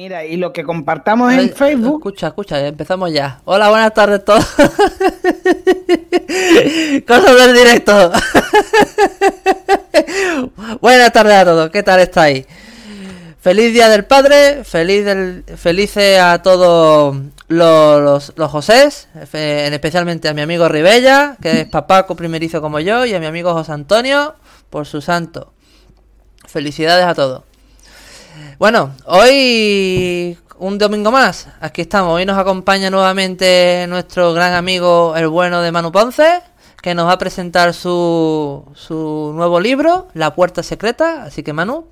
mira, y lo que compartamos en Facebook. Escucha, escucha, empezamos ya. Hola, buenas tardes a todos. Cosas del directo. buenas tardes a todos, ¿qué tal estáis? Feliz Día del Padre, feliz del, felices a todos los, los, los Josés, en especialmente a mi amigo Ribella, que es papá primerizo como yo, y a mi amigo José Antonio, por su santo. Felicidades a todos. Bueno, hoy un domingo más, aquí estamos. Hoy nos acompaña nuevamente nuestro gran amigo, el bueno de Manu Ponce, que nos va a presentar su, su nuevo libro, La Puerta Secreta. Así que Manu.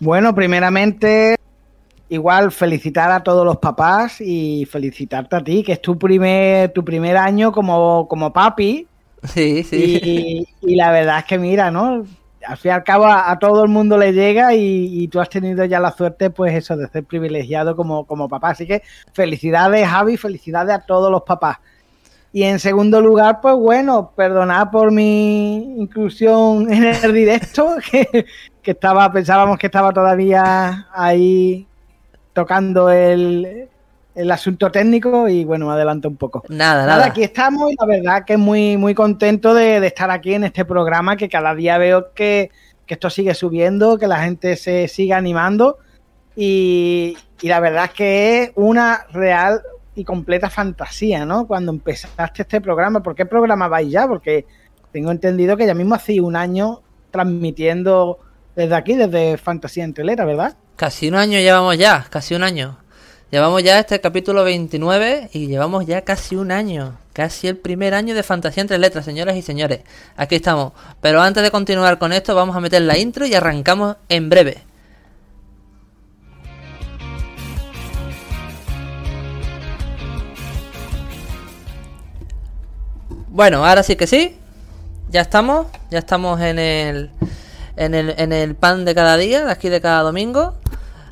Bueno, primeramente, igual felicitar a todos los papás y felicitarte a ti, que es tu primer, tu primer año como, como papi. Sí, sí. Y, y la verdad es que mira, ¿no? Al fin y al cabo a, todo el mundo le llega y, y, tú has tenido ya la suerte, pues eso, de ser privilegiado como, como papá. Así que felicidades, Javi, felicidades a todos los papás. Y en segundo lugar, pues bueno, perdonad por mi inclusión en el directo, que, que estaba, pensábamos que estaba todavía ahí tocando el, el asunto técnico y bueno, adelanto un poco. Nada, nada. Aquí estamos y la verdad que muy, muy contento de, de estar aquí en este programa que cada día veo que, que, esto sigue subiendo, que la gente se sigue animando y, y, la verdad es que es una real y completa fantasía, ¿no? Cuando empezaste este programa, ¿por qué programa vais ya? Porque tengo entendido que ya mismo hace un año transmitiendo desde aquí, desde Fantasía Entrelera, ¿verdad? Casi un año llevamos ya, casi un año. Llevamos ya este capítulo 29 y llevamos ya casi un año, casi el primer año de Fantasía entre Letras, señoras y señores. Aquí estamos. Pero antes de continuar con esto, vamos a meter la intro y arrancamos en breve. Bueno, ahora sí que sí. Ya estamos, ya estamos en el en el, en el pan de cada día, de aquí de cada domingo.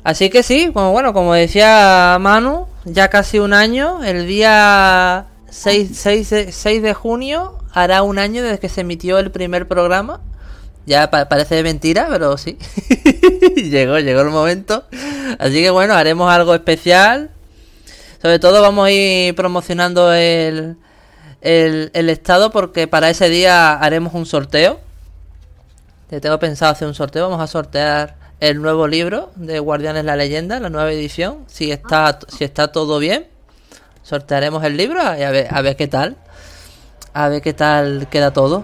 Así que sí, como bueno, como decía Manu, ya casi un año, el día 6, 6, 6 de junio hará un año desde que se emitió el primer programa. Ya pa parece mentira, pero sí. llegó, llegó el momento. Así que bueno, haremos algo especial. Sobre todo vamos a ir promocionando el, el, el estado porque para ese día haremos un sorteo. Te tengo pensado hacer un sorteo. Vamos a sortear el nuevo libro de Guardianes la Leyenda, la nueva edición. Si está, si está todo bien, sortearemos el libro y a ver, a ver qué tal. A ver qué tal queda todo.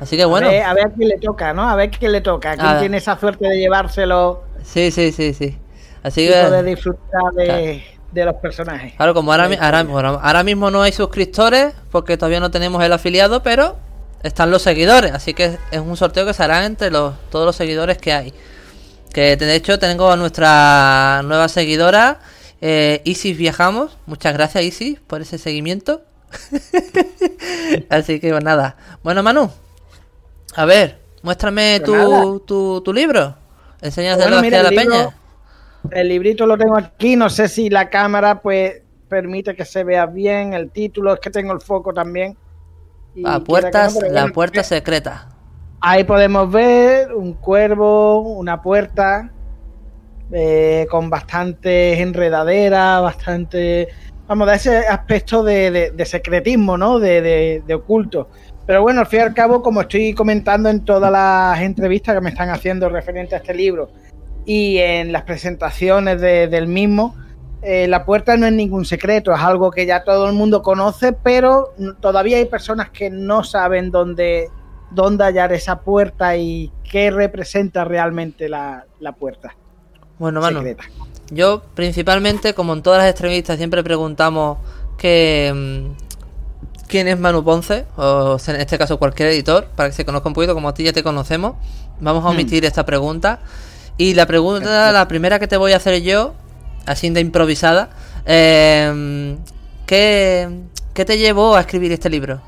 Así que bueno. A ver, a ver quién le toca, ¿no? A ver quién le toca. ¿Quién tiene esa suerte de llevárselo? Sí, sí, sí, sí. Así que. De disfrutar de, claro. de, los personajes. Claro, como ahora, ahora, ahora mismo no hay suscriptores, porque todavía no tenemos el afiliado, pero están los seguidores, así que es un sorteo que se hará entre los, todos los seguidores que hay. Que de hecho tengo a nuestra nueva seguidora, eh, Isis Viajamos. Muchas gracias Isis por ese seguimiento. así que pues nada. Bueno Manu, a ver, muéstrame tu, tu, tu, libro. Enséñaselo bueno, mira, a la libro, peña. El librito lo tengo aquí, no sé si la cámara pues permite que se vea bien el título, es que tengo el foco también. La puerta, no, la bueno, puerta secreta. Ahí podemos ver un cuervo, una puerta eh, con bastantes enredaderas, bastante. Vamos, da ese aspecto de, de, de secretismo, ¿no? De, de, oculto. Pero bueno, al fin y al cabo, como estoy comentando en todas las entrevistas que me están haciendo referente a este libro y en las presentaciones del mismo, eh, la puerta no es ningún secreto, es algo que ya todo el mundo conoce, pero todavía hay personas que no saben dónde, dónde hallar esa puerta y qué representa realmente la, la puerta. Bueno, mano, secreta. yo principalmente, como en todas las entrevistas, siempre preguntamos que, quién es Manu Ponce, o en este caso cualquier editor, para que se conozca un poquito, como a ti ya te conocemos. Vamos a omitir hmm. esta pregunta. Y la pregunta, la primera que te voy a hacer yo, de improvisada. Eh, ¿qué, ¿Qué te llevó a escribir este libro?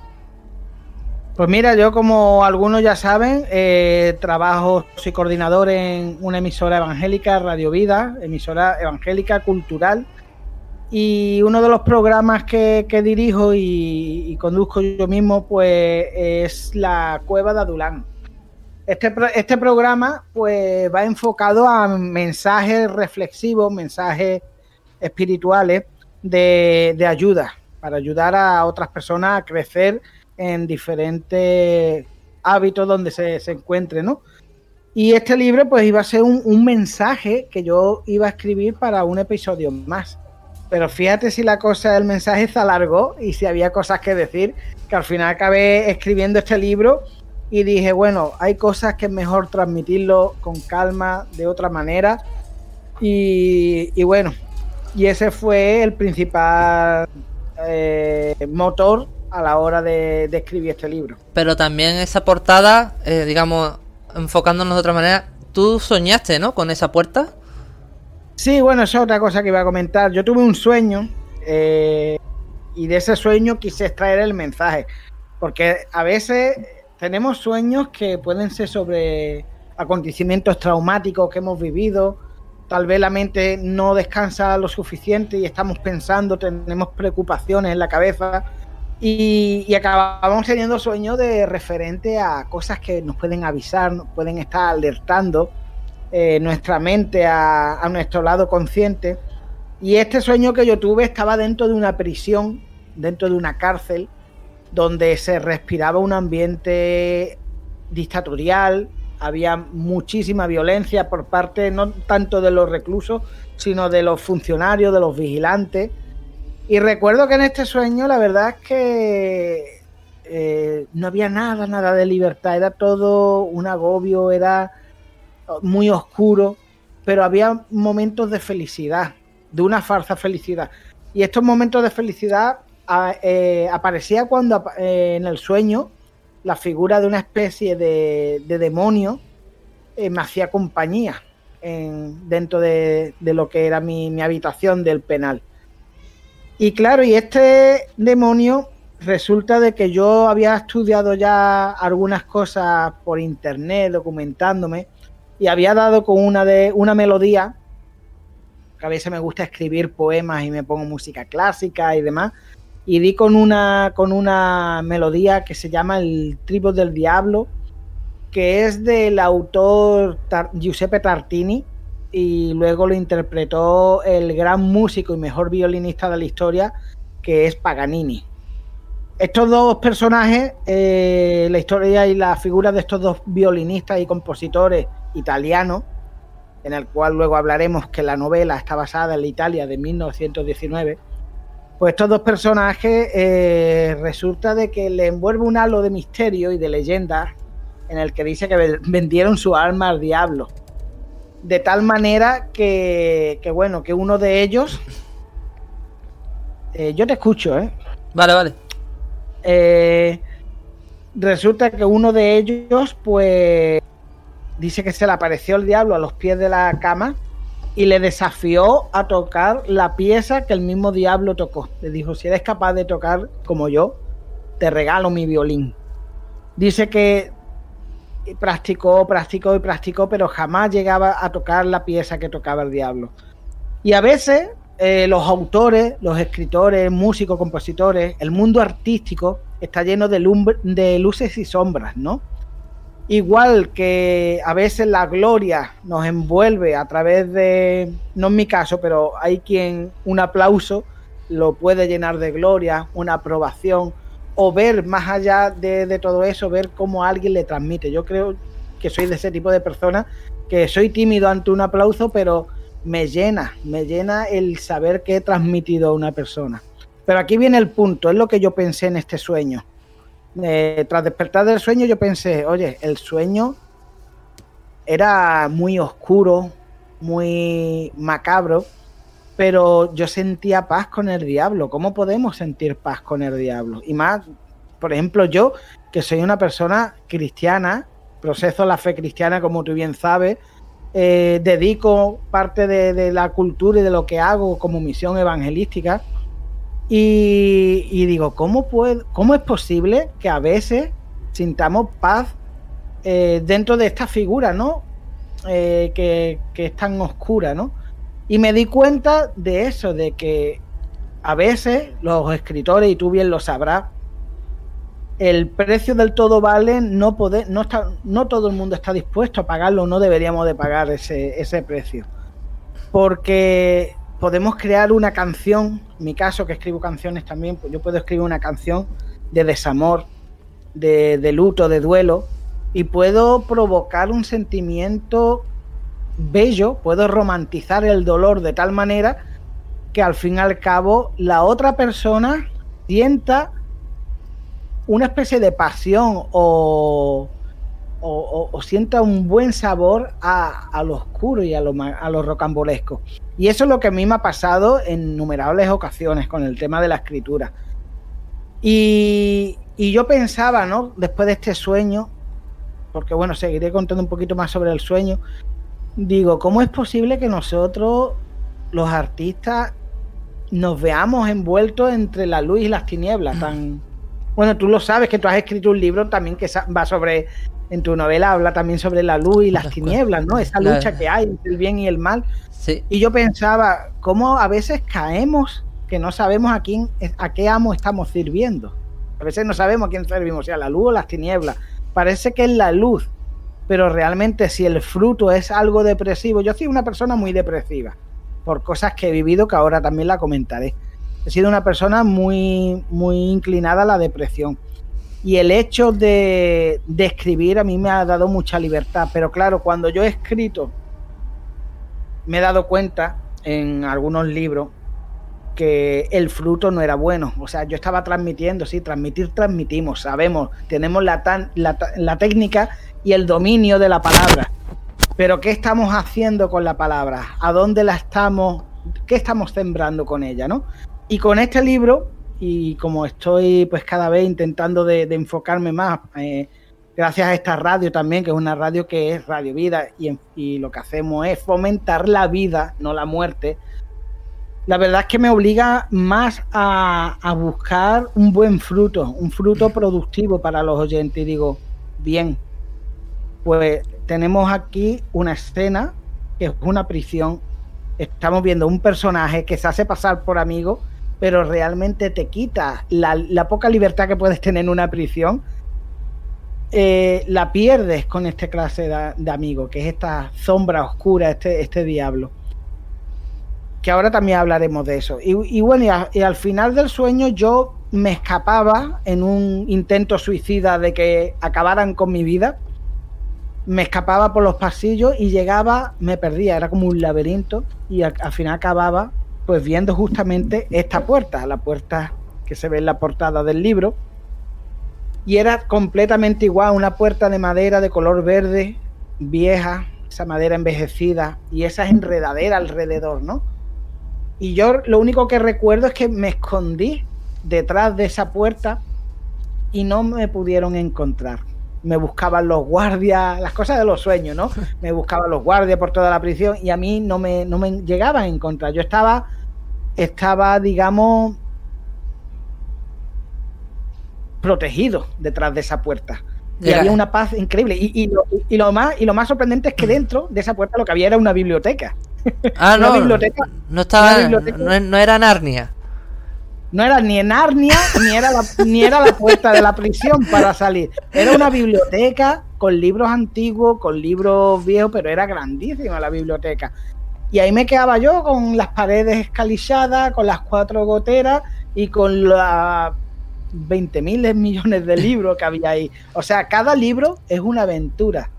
Pues mira, yo como algunos ya saben, eh, trabajo, soy coordinador en una emisora evangélica, Radio Vida, emisora evangélica cultural. Y uno de los programas que, que dirijo y, y, conduzco yo mismo, pues es la Cueva de Adulán. Este, este programa pues va enfocado a mensajes reflexivos, mensajes espirituales de, de ayuda, para ayudar a otras personas a crecer en diferentes hábitos donde se, se encuentre, ¿no? Y este libro pues iba a ser un, un, mensaje que yo iba a escribir para un episodio más. Pero fíjate si la cosa del mensaje se alargó y si había cosas que decir, que al final acabé escribiendo este libro y dije, bueno, hay cosas que es mejor transmitirlo con calma, de otra manera. Y, y bueno, y ese fue el principal eh, motor a la hora de, de, escribir este libro. Pero también esa portada, eh, digamos, enfocándonos de otra manera, tú soñaste, ¿no? Con esa puerta. Sí, bueno, esa es otra cosa que iba a comentar. Yo tuve un sueño eh, y de ese sueño quise extraer el mensaje. Porque a veces tenemos sueños que pueden ser sobre acontecimientos traumáticos que hemos vivido. Tal vez la mente no descansa lo suficiente y estamos pensando, tenemos preocupaciones en la cabeza y, y acabamos teniendo sueños de referente a cosas que nos pueden avisar, nos pueden estar alertando eh, nuestra mente a, a nuestro lado consciente. Y este sueño que yo tuve estaba dentro de una prisión, dentro de una cárcel, donde se respiraba un ambiente dictatorial, había muchísima violencia por parte no tanto de los reclusos, sino de los funcionarios, de los vigilantes. Y recuerdo que en este sueño la verdad es que eh, no había nada, nada de libertad, era todo un agobio, era muy oscuro, pero había momentos de felicidad, de una falsa felicidad. Y estos momentos de felicidad eh, aparecía cuando eh, en el sueño la figura de una especie de, de demonio eh, me hacía compañía en, dentro de, lo que era mi, mi habitación del penal. Y claro, y este demonio resulta de que yo había estudiado ya algunas cosas por internet, documentándome, y había dado con una de una melodía, que a veces me gusta escribir poemas y me pongo música clásica y demás, y di con una, con una melodía que se llama El Tribo del Diablo, que es del autor Giuseppe Tartini, y luego lo interpretó el gran músico y mejor violinista de la historia, que es Paganini. Estos dos personajes, eh, la historia y la figura de estos dos violinistas y compositores italianos, en el cual luego hablaremos que la novela está basada en la Italia de 1919, pues estos dos personajes eh, resulta de que le envuelve un halo de misterio y de leyenda en el que dice que vendieron su alma al diablo. De tal manera que, que bueno, que uno de ellos... Eh, yo te escucho, ¿eh? Vale, vale. Eh, resulta que uno de ellos, pues, dice que se le apareció el diablo a los pies de la cama y le desafió a tocar la pieza que el mismo diablo tocó. Le dijo, si eres capaz de tocar como yo, te regalo mi violín. Dice que practicó, practicó y practicó, pero jamás llegaba a tocar la pieza que tocaba el diablo. Y a veces eh, los autores, los escritores, músicos, compositores, el mundo artístico está lleno de, de luces y sombras, ¿no? Igual que a veces la gloria nos envuelve a través de, no en mi caso, pero hay quien un aplauso lo puede llenar de gloria, una aprobación, o ver más allá de, de todo eso, ver cómo alguien le transmite. Yo creo que soy de ese tipo de persona, que soy tímido ante un aplauso, pero me llena, me llena el saber que he transmitido a una persona. Pero aquí viene el punto, es lo que yo pensé en este sueño eh, tras despertar del sueño yo pensé, oye, el sueño era muy oscuro, muy macabro, pero yo sentía paz con el diablo. ¿Cómo podemos sentir paz con el diablo? Y más, por ejemplo, yo, que soy una persona cristiana, proceso la fe cristiana, como tú bien sabes, eh, dedico parte de, de, la cultura y de lo que hago como misión evangelística y, digo, ¿cómo, puede, ¿cómo es posible que a veces sintamos paz eh, dentro de esta figura, ¿no? Eh, que, que, es tan oscura, ¿no? Y me di cuenta de eso, de que a veces los escritores, y tú bien lo sabrás, el precio del todo vale, no, poder, no, está, no todo el mundo está dispuesto a pagarlo, no deberíamos de pagar ese, ese precio. Porque podemos crear una canción, en mi caso que escribo canciones también, pues yo puedo escribir una canción de desamor, de, de luto, de duelo, y puedo provocar un sentimiento bello, puedo romantizar el dolor de tal manera que al fin y al cabo la otra persona sienta una especie de pasión o, o, sienta un buen sabor a, lo oscuro y a lo, a lo rocambolesco. Y eso es lo que a mí me ha pasado en innumerables ocasiones con el tema de la escritura. Y, y yo pensaba, ¿no? Después de este sueño, porque bueno, seguiré contando un poquito más sobre el sueño, digo, ¿cómo es posible que nosotros, los artistas, nos veamos envueltos entre la luz y las tinieblas? Tan... Bueno, tú lo sabes que tú has escrito un libro también que va sobre, en tu novela habla también sobre la luz y las tinieblas, ¿no? Esa lucha que hay entre el bien y el mal. Sí. Y yo pensaba, ¿cómo a veces caemos que no sabemos a quién, a qué amo estamos sirviendo? A veces no sabemos a quién servimos, sea la luz o las tinieblas. Parece que es la luz, pero realmente si el fruto es algo depresivo, yo soy una persona muy depresiva por cosas que he vivido que ahora también la comentaré. He sido una persona muy, muy inclinada a la depresión. Y el hecho de, escribir a mí me ha dado mucha libertad. Pero claro, cuando yo he escrito, me he dado cuenta en algunos libros que el fruto no era bueno. O sea, yo estaba transmitiendo, sí, transmitir, transmitimos, sabemos, tenemos la, la, la, técnica y el dominio de la palabra. Pero ¿qué estamos haciendo con la palabra? ¿A dónde la estamos? ¿Qué estamos sembrando con ella, no? Y con este libro, y como estoy pues cada vez intentando de, enfocarme más, eh, gracias a esta radio también, que es una radio que es Radio Vida, y, y lo que hacemos es fomentar la vida, no la muerte, la verdad es que me obliga más a, a, buscar un buen fruto, un fruto productivo para los oyentes. Y digo, bien, pues tenemos aquí una escena que es una prisión. Estamos viendo un personaje que se hace pasar por amigo, pero realmente te quita la, poca libertad que puedes tener en una prisión. Eh, la pierdes con esta clase de, amigo, que es esta sombra oscura, este, este diablo. Que ahora también hablaremos de eso. Y, bueno, y, al final del sueño yo me escapaba en un intento suicida de que acabaran con mi vida me escapaba por los pasillos y llegaba, me perdía, era como un laberinto y al, final acababa pues viendo justamente esta puerta, la puerta que se ve en la portada del libro y era completamente igual, una puerta de madera de color verde, vieja, esa madera envejecida y esas enredaderas alrededor, ¿no? Y yo lo único que recuerdo es que me escondí detrás de esa puerta y no me pudieron encontrar me buscaban los guardias, las cosas de los sueños, ¿no? Me buscaban los guardias por toda la prisión y a mí no me, no me llegaban a encontrar. Yo estaba, estaba, digamos, protegido detrás de esa puerta. Y había una paz increíble. Y, y, lo, y, lo, más, y lo más sorprendente es que dentro de esa puerta lo que había era una biblioteca. Ah, una no. Biblioteca, no estaba. Biblioteca. No, no era Narnia no era ni en Narnia ni era, la, ni era la puerta de la prisión para salir. Era una biblioteca con libros antiguos, con libros viejos, pero era grandísima la biblioteca. Y ahí me quedaba yo con las paredes escalizadas, con las cuatro goteras y con las 20 mil millones de libros que había ahí. O sea, cada libro es una aventura.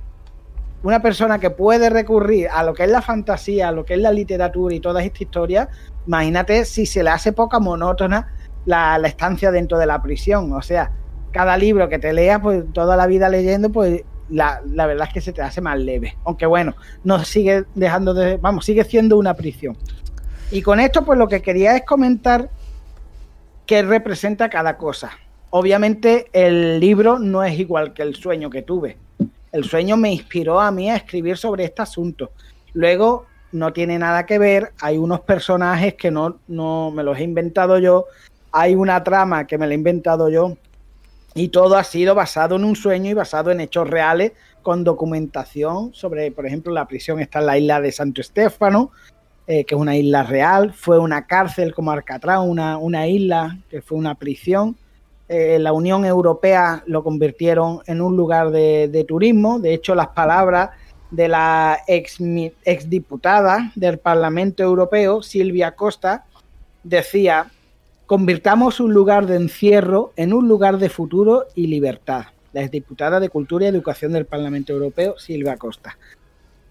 Una persona que puede recurrir a lo que es la fantasía, a lo que es la literatura y toda esta historia, imagínate si se le hace poca monótona la, estancia dentro de la prisión. O sea, cada libro que te leas, pues toda la vida leyendo, pues la, la verdad es que se te hace más leve. Aunque bueno, no sigue dejando de. Vamos, sigue siendo una prisión. Y con esto, pues lo que quería es comentar qué representa cada cosa. Obviamente, el libro no es igual que el sueño que tuve. El sueño me inspiró a mí a escribir sobre este asunto. Luego, no tiene nada que ver, hay unos personajes que no, no me los he inventado yo, hay una trama que me la he inventado yo y todo ha sido basado en un sueño y basado en hechos reales con documentación sobre, por ejemplo, la prisión está en la isla de Santo Estéfano, eh, que es una isla real, fue una cárcel como Alcatraz, una, una isla que fue una prisión. Eh, la Unión Europea lo convirtieron en un lugar de, turismo. De hecho, las palabras de la ex, exdiputada del Parlamento Europeo, Silvia Costa, decía, convirtamos un lugar de encierro en un lugar de futuro y libertad. La exdiputada de Cultura y Educación del Parlamento Europeo, Silvia Costa.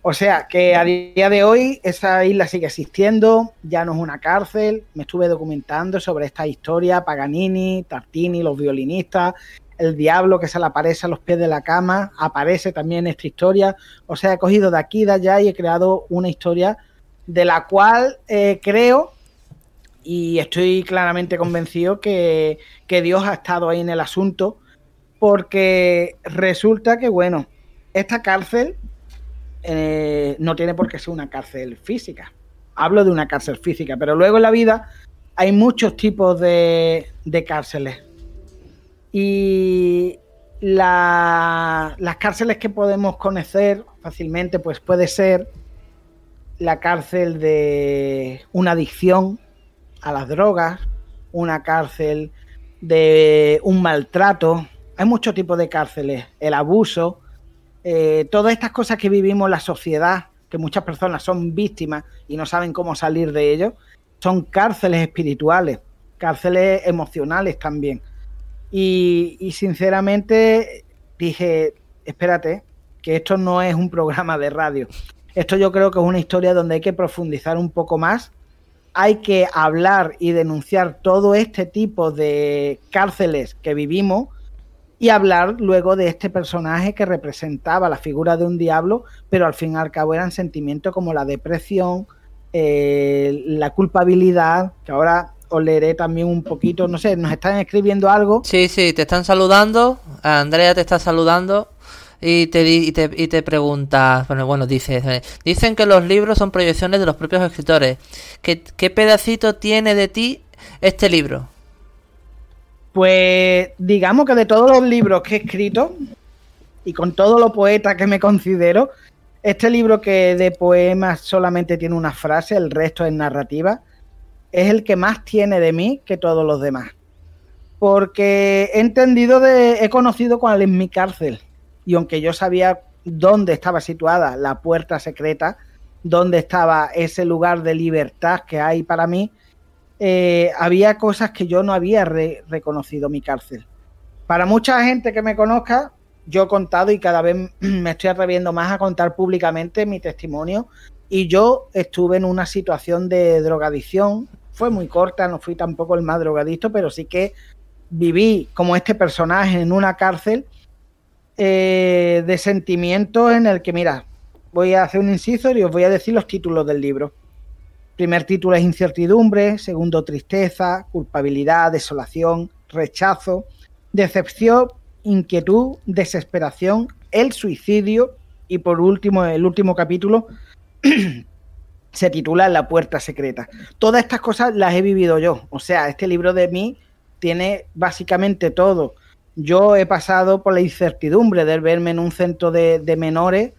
O sea que a día de hoy esa isla sigue existiendo, ya no es una cárcel. Me estuve documentando sobre esta historia, Paganini, Tartini, los violinistas, el diablo que se le aparece a los pies de la cama, aparece también esta historia. O sea, he cogido de aquí, de allá y he creado una historia de la cual eh, creo y estoy claramente convencido que, que Dios ha estado ahí en el asunto porque resulta que, bueno, esta cárcel eh, no tiene por qué ser una cárcel física. Hablo de una cárcel física, pero luego en la vida hay muchos tipos de, cárceles. Y las cárceles que podemos conocer fácilmente, pues puede ser la cárcel de una adicción a las drogas, una cárcel de un maltrato. Hay muchos tipos de cárceles, el abuso, eh, todas estas cosas que vivimos la sociedad, que muchas personas son víctimas y no saben cómo salir de ello, son cárceles espirituales, cárceles emocionales también. Y, sinceramente dije, espérate, que esto no es un programa de radio. Esto yo creo que es una historia donde hay que profundizar un poco más. Hay que hablar y denunciar todo este tipo de cárceles que vivimos y hablar luego de este personaje que representaba la figura de un diablo, pero al fin y al cabo eran sentimientos como la depresión, eh, la culpabilidad, que ahora os leeré también un poquito, no sé, nos están escribiendo algo. Sí, sí, te están saludando, Andrea te está saludando. Y te, y te, y te pregunta, bueno, bueno, dice, eh, dicen que los libros son proyecciones de los propios escritores. ¿Qué, ¿Qué pedacito tiene de ti este libro? Pues digamos que de todos los libros que he escrito, y con todo lo poeta que me considero, este libro que de poemas solamente tiene una frase, el resto es narrativa, es el que más tiene de mí que todos los demás. Porque he entendido de, he conocido cuál es mi cárcel. Y aunque yo sabía dónde estaba situada la puerta secreta, dónde estaba ese lugar de libertad que hay para mí, eh, había cosas que yo no había reconocido mi cárcel. Para mucha gente que me conozca, yo he contado y cada vez me estoy atreviendo más a contar públicamente mi testimonio. Y yo estuve en una situación de drogadicción. Fue muy corta, no fui tampoco el más drogadicto, pero sí que viví como este personaje en una cárcel eh, de sentimientos en el que, mira, voy a hacer un inciso y os voy a decir los títulos del libro. Primer título es incertidumbre, segundo tristeza, culpabilidad, desolación, rechazo, decepción, inquietud, desesperación, el suicidio y por último, el último capítulo se titula La puerta secreta. Todas estas cosas las he vivido yo, o sea, este libro de mí tiene básicamente todo. Yo he pasado por la incertidumbre de verme en un centro de, menores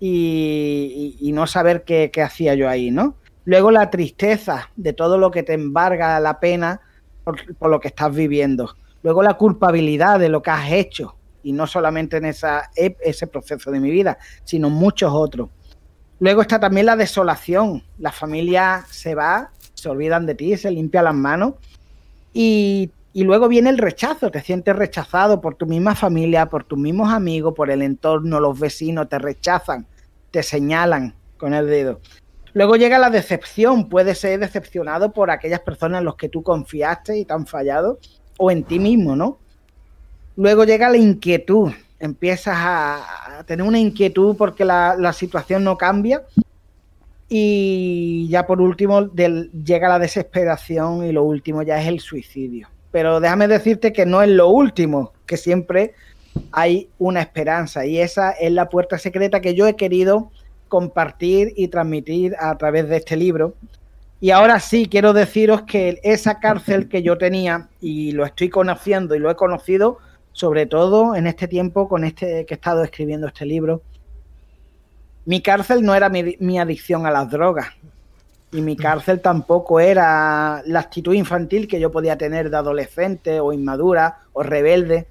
y, no saber qué, qué hacía yo ahí, ¿no? Luego la tristeza de todo lo que te embarga la pena por, lo que estás viviendo. Luego la culpabilidad de lo que has hecho. Y no solamente en esa, ese proceso de mi vida, sino muchos otros. Luego está también la desolación. La familia se va, se olvidan de ti, se limpia las manos. Y, y luego viene el rechazo. Te sientes rechazado por tu misma familia, por tus mismos amigos, por el entorno, los vecinos. Te rechazan, te señalan con el dedo. Luego llega la decepción, puedes ser decepcionado por aquellas personas en las que tú confiaste y te han fallado, o en ti mismo, ¿no? Luego llega la inquietud, empiezas a, tener una inquietud porque la, situación no cambia. Y ya por último llega la desesperación y lo último ya es el suicidio. Pero déjame decirte que no es lo último, que siempre hay una esperanza y esa es la puerta secreta que yo he querido compartir y transmitir a través de este libro. Y ahora sí, quiero deciros que esa cárcel que yo tenía, y lo estoy conociendo y lo he conocido, sobre todo en este tiempo con este que he estado escribiendo este libro, mi cárcel no era mi, adicción a las drogas. Y mi cárcel tampoco era la actitud infantil que yo podía tener de adolescente o inmadura o rebelde.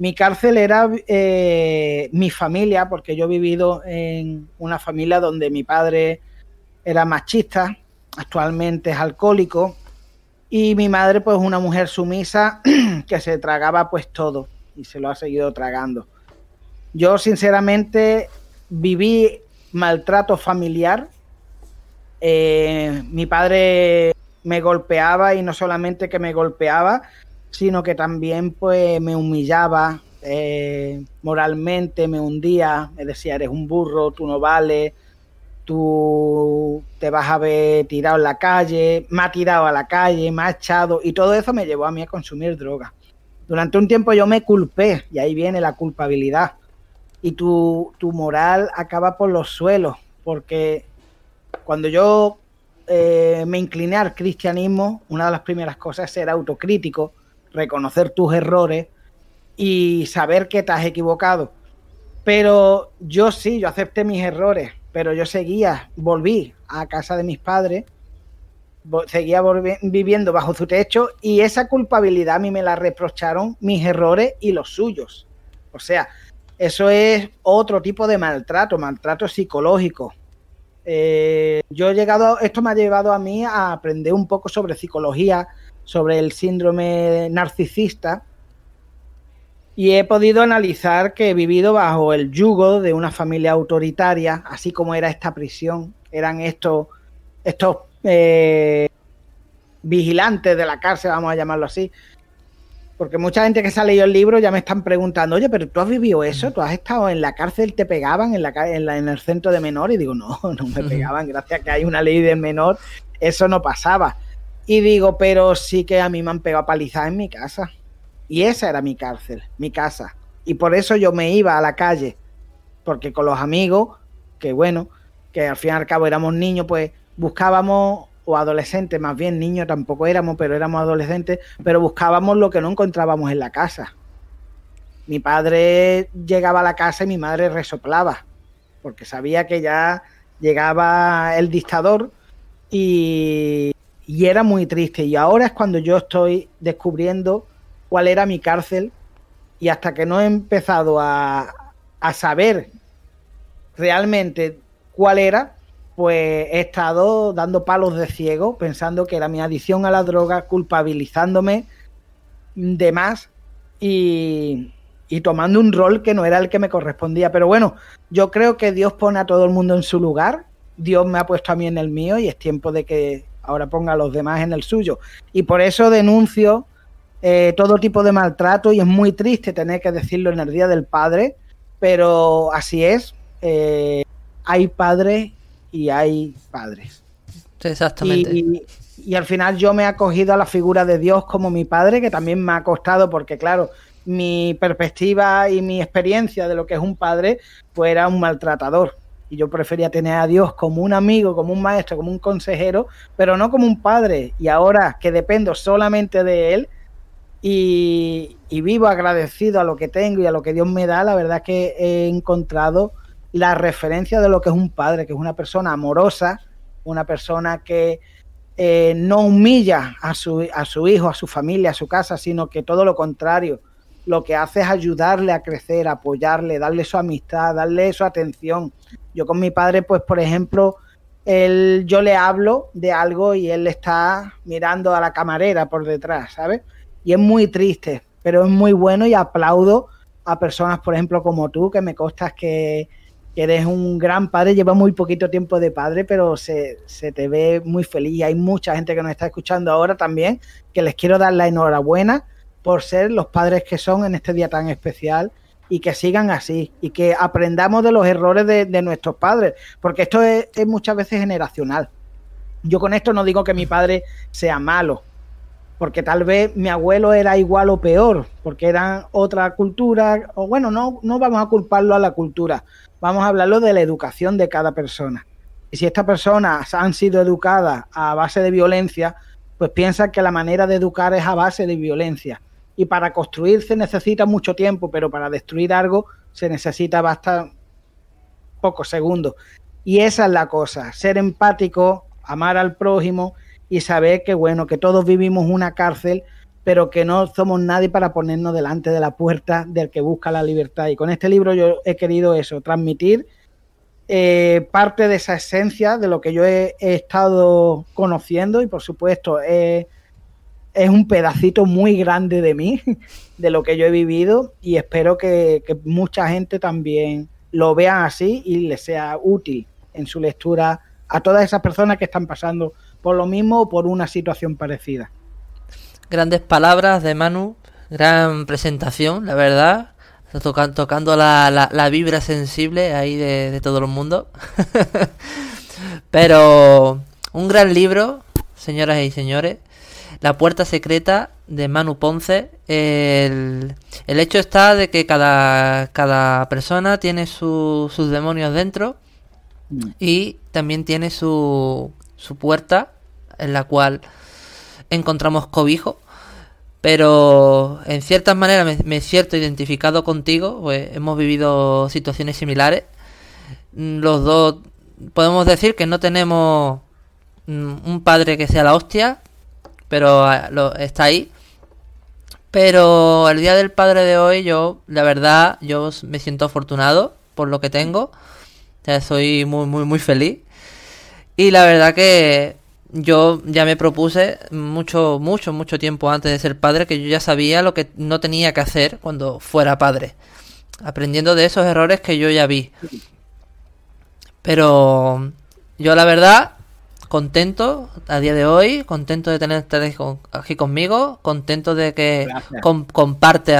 Mi cárcel era eh, mi familia, porque yo he vivido en una familia donde mi padre era machista, actualmente es alcohólico, y mi madre pues una mujer sumisa que se tragaba pues todo y se lo ha seguido tragando. Yo sinceramente viví maltrato familiar eh, mi padre me golpeaba y no solamente que me golpeaba, sino que también pues me humillaba eh, moralmente, me hundía, me decía, eres un burro, tú no vales, tú te vas a ver tirado en la calle, me ha tirado a la calle, me ha echado y todo eso me llevó a mí a consumir droga. Durante un tiempo yo me culpé y ahí viene la culpabilidad. Y tu, tu moral acaba por los suelos porque cuando yo eh, me incliné al cristianismo, una de las primeras cosas ser autocrítico, reconocer tus errores y saber que te has equivocado. Pero yo sí, yo acepté mis errores, pero yo seguía, volví a casa de mis padres, seguía viviendo bajo su techo y esa culpabilidad a mí me la reprocharon mis errores y los suyos. O sea, eso es otro tipo de maltrato, maltrato psicológico. Eh, yo he llegado, esto me ha llevado a mí a aprender un poco sobre psicología, sobre el síndrome narcisista, y he podido analizar que he vivido bajo el yugo de una familia autoritaria, así como era esta prisión, eran estos, estos eh, vigilantes de la cárcel, vamos a llamarlo así, porque mucha gente que se ha leído el libro ya me están preguntando, oye, pero tú has vivido eso, tú has estado en la cárcel, te pegaban en, la, en, el centro de menor. Y digo, no, no me pegaban, gracias a que hay una ley de menor, eso no pasaba. Y digo, pero sí que a mí me han pegado palizadas en mi casa. Y esa era mi cárcel, mi casa. Y por eso yo me iba a la calle, porque con los amigos, que bueno, que al fin y al cabo éramos niños, pues buscábamos o adolescentes, más bien niños tampoco éramos, pero éramos adolescentes, pero buscábamos lo que no encontrábamos en la casa. Mi padre llegaba a la casa y mi madre resoplaba, porque sabía que ya llegaba el dictador y, y era muy triste. Y ahora es cuando yo estoy descubriendo cuál era mi cárcel y hasta que no he empezado a, a saber realmente cuál era, pues he estado dando palos de ciego, pensando que era mi adicción a la droga, culpabilizándome de más y, tomando un rol que no era el que me correspondía. Pero bueno, yo creo que Dios pone a todo el mundo en su lugar, Dios me ha puesto a mí en el mío y es tiempo de que ahora ponga a los demás en el suyo. Y por eso denuncio eh, todo tipo de maltrato y es muy triste tener que decirlo en el Día del Padre, pero así es. Eh, hay padres y hay padres. Exactamente. Y, al final yo me he acogido a la figura de Dios como mi padre, que también me ha costado porque, claro, mi perspectiva y mi experiencia de lo que es un padre, pues era un maltratador. Y yo prefería tener a Dios como un amigo, como un maestro, como un consejero, pero no como un padre. Y ahora que dependo solamente de Él y, vivo agradecido a lo que tengo y a lo que Dios me da, la verdad es que he encontrado la referencia de lo que es un padre, que es una persona amorosa, una persona que eh, no humilla a su, a su hijo, a su familia, a su casa, sino que todo lo contrario, lo que hace es ayudarle a crecer, apoyarle, darle su amistad, darle su atención. Yo con mi padre, pues por ejemplo, él, yo le hablo de algo y él está mirando a la camarera por detrás, ¿sabes? Y es muy triste, pero es muy bueno y aplaudo a personas, por ejemplo, como tú, que me costas que eres un gran padre, lleva muy poquito tiempo de padre, pero se, te ve muy feliz. Hay mucha gente que nos está escuchando ahora también, que les quiero dar la enhorabuena por ser los padres que son en este día tan especial y que sigan así y que aprendamos de los errores de, nuestros padres, porque esto es, muchas veces generacional. Yo con esto no digo que mi padre sea malo, porque tal vez mi abuelo era igual o peor, porque era otra cultura, o bueno, no, no vamos a culparlo a la cultura, vamos a hablarlo de la educación de cada persona. Y si estas personas han sido educadas a base de violencia, pues piensan que la manera de educar es a base de violencia. Y para construir se necesita mucho tiempo, pero para destruir algo se necesita bastante pocos segundos. Y esa es la cosa, ser empático, amar al prójimo y saber que, bueno, que todos vivimos una cárcel, pero que no somos nadie para ponernos delante de la puerta del que busca la libertad. Y con este libro yo he querido eso, transmitir eh, parte de esa esencia de lo que yo he, estado conociendo y por supuesto es un pedacito muy grande de mí, de lo que yo he vivido y espero que, que mucha gente también lo vea así y le sea útil en su lectura a todas esas personas que están pasando por lo mismo o por una situación parecida. Grandes palabras de Manu, gran presentación, la verdad. tocando la, la, vibra sensible ahí de, todo el mundo. Pero un gran libro, señoras y señores. La puerta secreta de Manu Ponce. El, el hecho está de que cada, cada persona tiene sus demonios dentro mm. y también tiene su, su puerta en la cual encontramos cobijo. Pero en ciertas maneras me, siento identificado contigo, pues hemos vivido situaciones similares. Mm, los dos podemos decir que no tenemos mm, un padre que sea la hostia, pero ah, está ahí. Pero el día del padre de hoy, yo, la verdad, yo me siento afortunado por lo que tengo. Sea, soy muy, muy, muy feliz. Y la verdad que yo ya me propuse mucho, mucho, mucho tiempo antes de ser padre que yo ya sabía lo que no tenía que hacer cuando fuera padre. Aprendiendo de esos errores que yo ya vi. Pero yo la verdad, contento a día de hoy, contento de tener aquí conmigo, contento de que comparte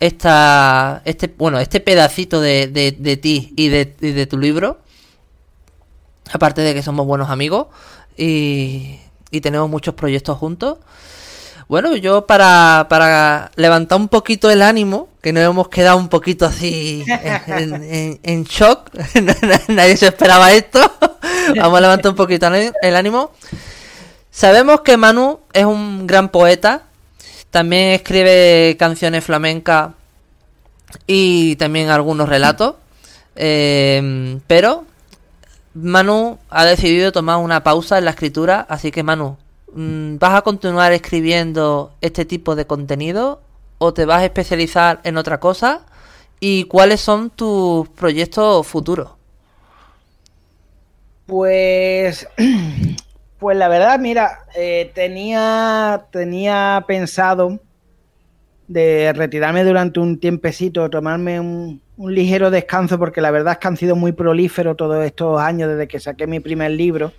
esta, este, bueno, este pedacito de, de, ti y de, y de tu libro. Aparte de que somos buenos amigos y, tenemos muchos proyectos juntos. Bueno, yo para, para levantar un poquito el ánimo, que nos hemos quedado un poquito así en, shock, nadie se esperaba esto, vamos a levantar un poquito el ánimo. Sabemos que Manu es un gran poeta, también escribe canciones flamencas y también algunos relatos, eh, pero Manu ha decidido tomar una pausa en la escritura, así que Manu, mm, ¿vas a continuar escribiendo este tipo de contenido o te vas a especializar en otra cosa? ¿Y cuáles son tus proyectos futuros? Pues, pues la verdad, mira, eh, tenía, tenía pensado de retirarme durante un tiempecito, tomarme un, ligero descanso porque la verdad es que han sido muy prolíferos todos estos años desde que saqué mi primer libro.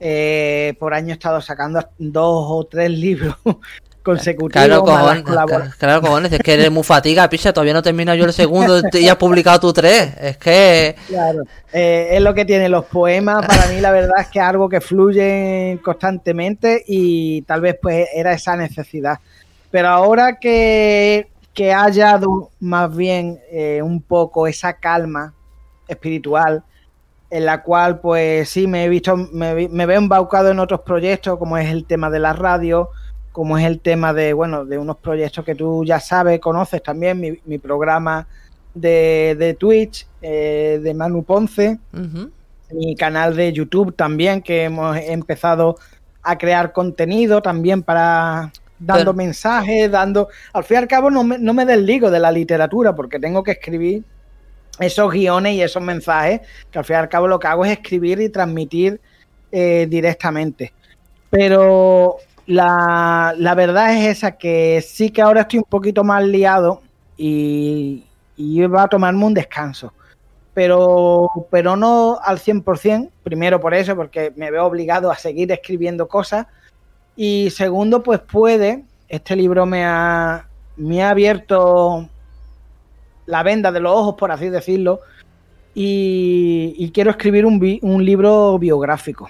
Eh, por año he estado sacando dos o tres libros consecutivos. Claro, cojones, claro, cojones, es que eres muy fatiga, picha, todavía no termina yo el segundo y has publicado tu tres. Es que... Claro, eh, es lo que tienen los poemas, para mí la verdad es que es algo que fluye constantemente y tal vez pues era esa necesidad. Pero ahora que que haya más bien eh, un poco esa calma espiritual en la cual pues sí me he visto, me, veo embaucado en otros proyectos como es el tema de la radio, como es el tema de, bueno, de unos proyectos que tú ya sabes, conoces también, mi, programa de, Twitch, eh, de Manu Ponce, mi canal de YouTube también, que hemos empezado a crear contenido también para, dando mensajes, dando... Al fin y al cabo no me, no me desligo de la literatura porque tengo que escribir esos guiones y esos mensajes, que al fin y al cabo lo que hago es escribir y transmitir eh, directamente. Pero la, la, verdad es esa, que sí que ahora estoy un poquito más liado y, y va a tomarme un descanso. Pero, pero no al 100%, primero por eso, porque me veo obligado a seguir escribiendo cosas, y segundo, pues puede, este libro me ha, me ha abierto la venda de los ojos, por así decirlo, y, quiero escribir un, un, libro biográfico.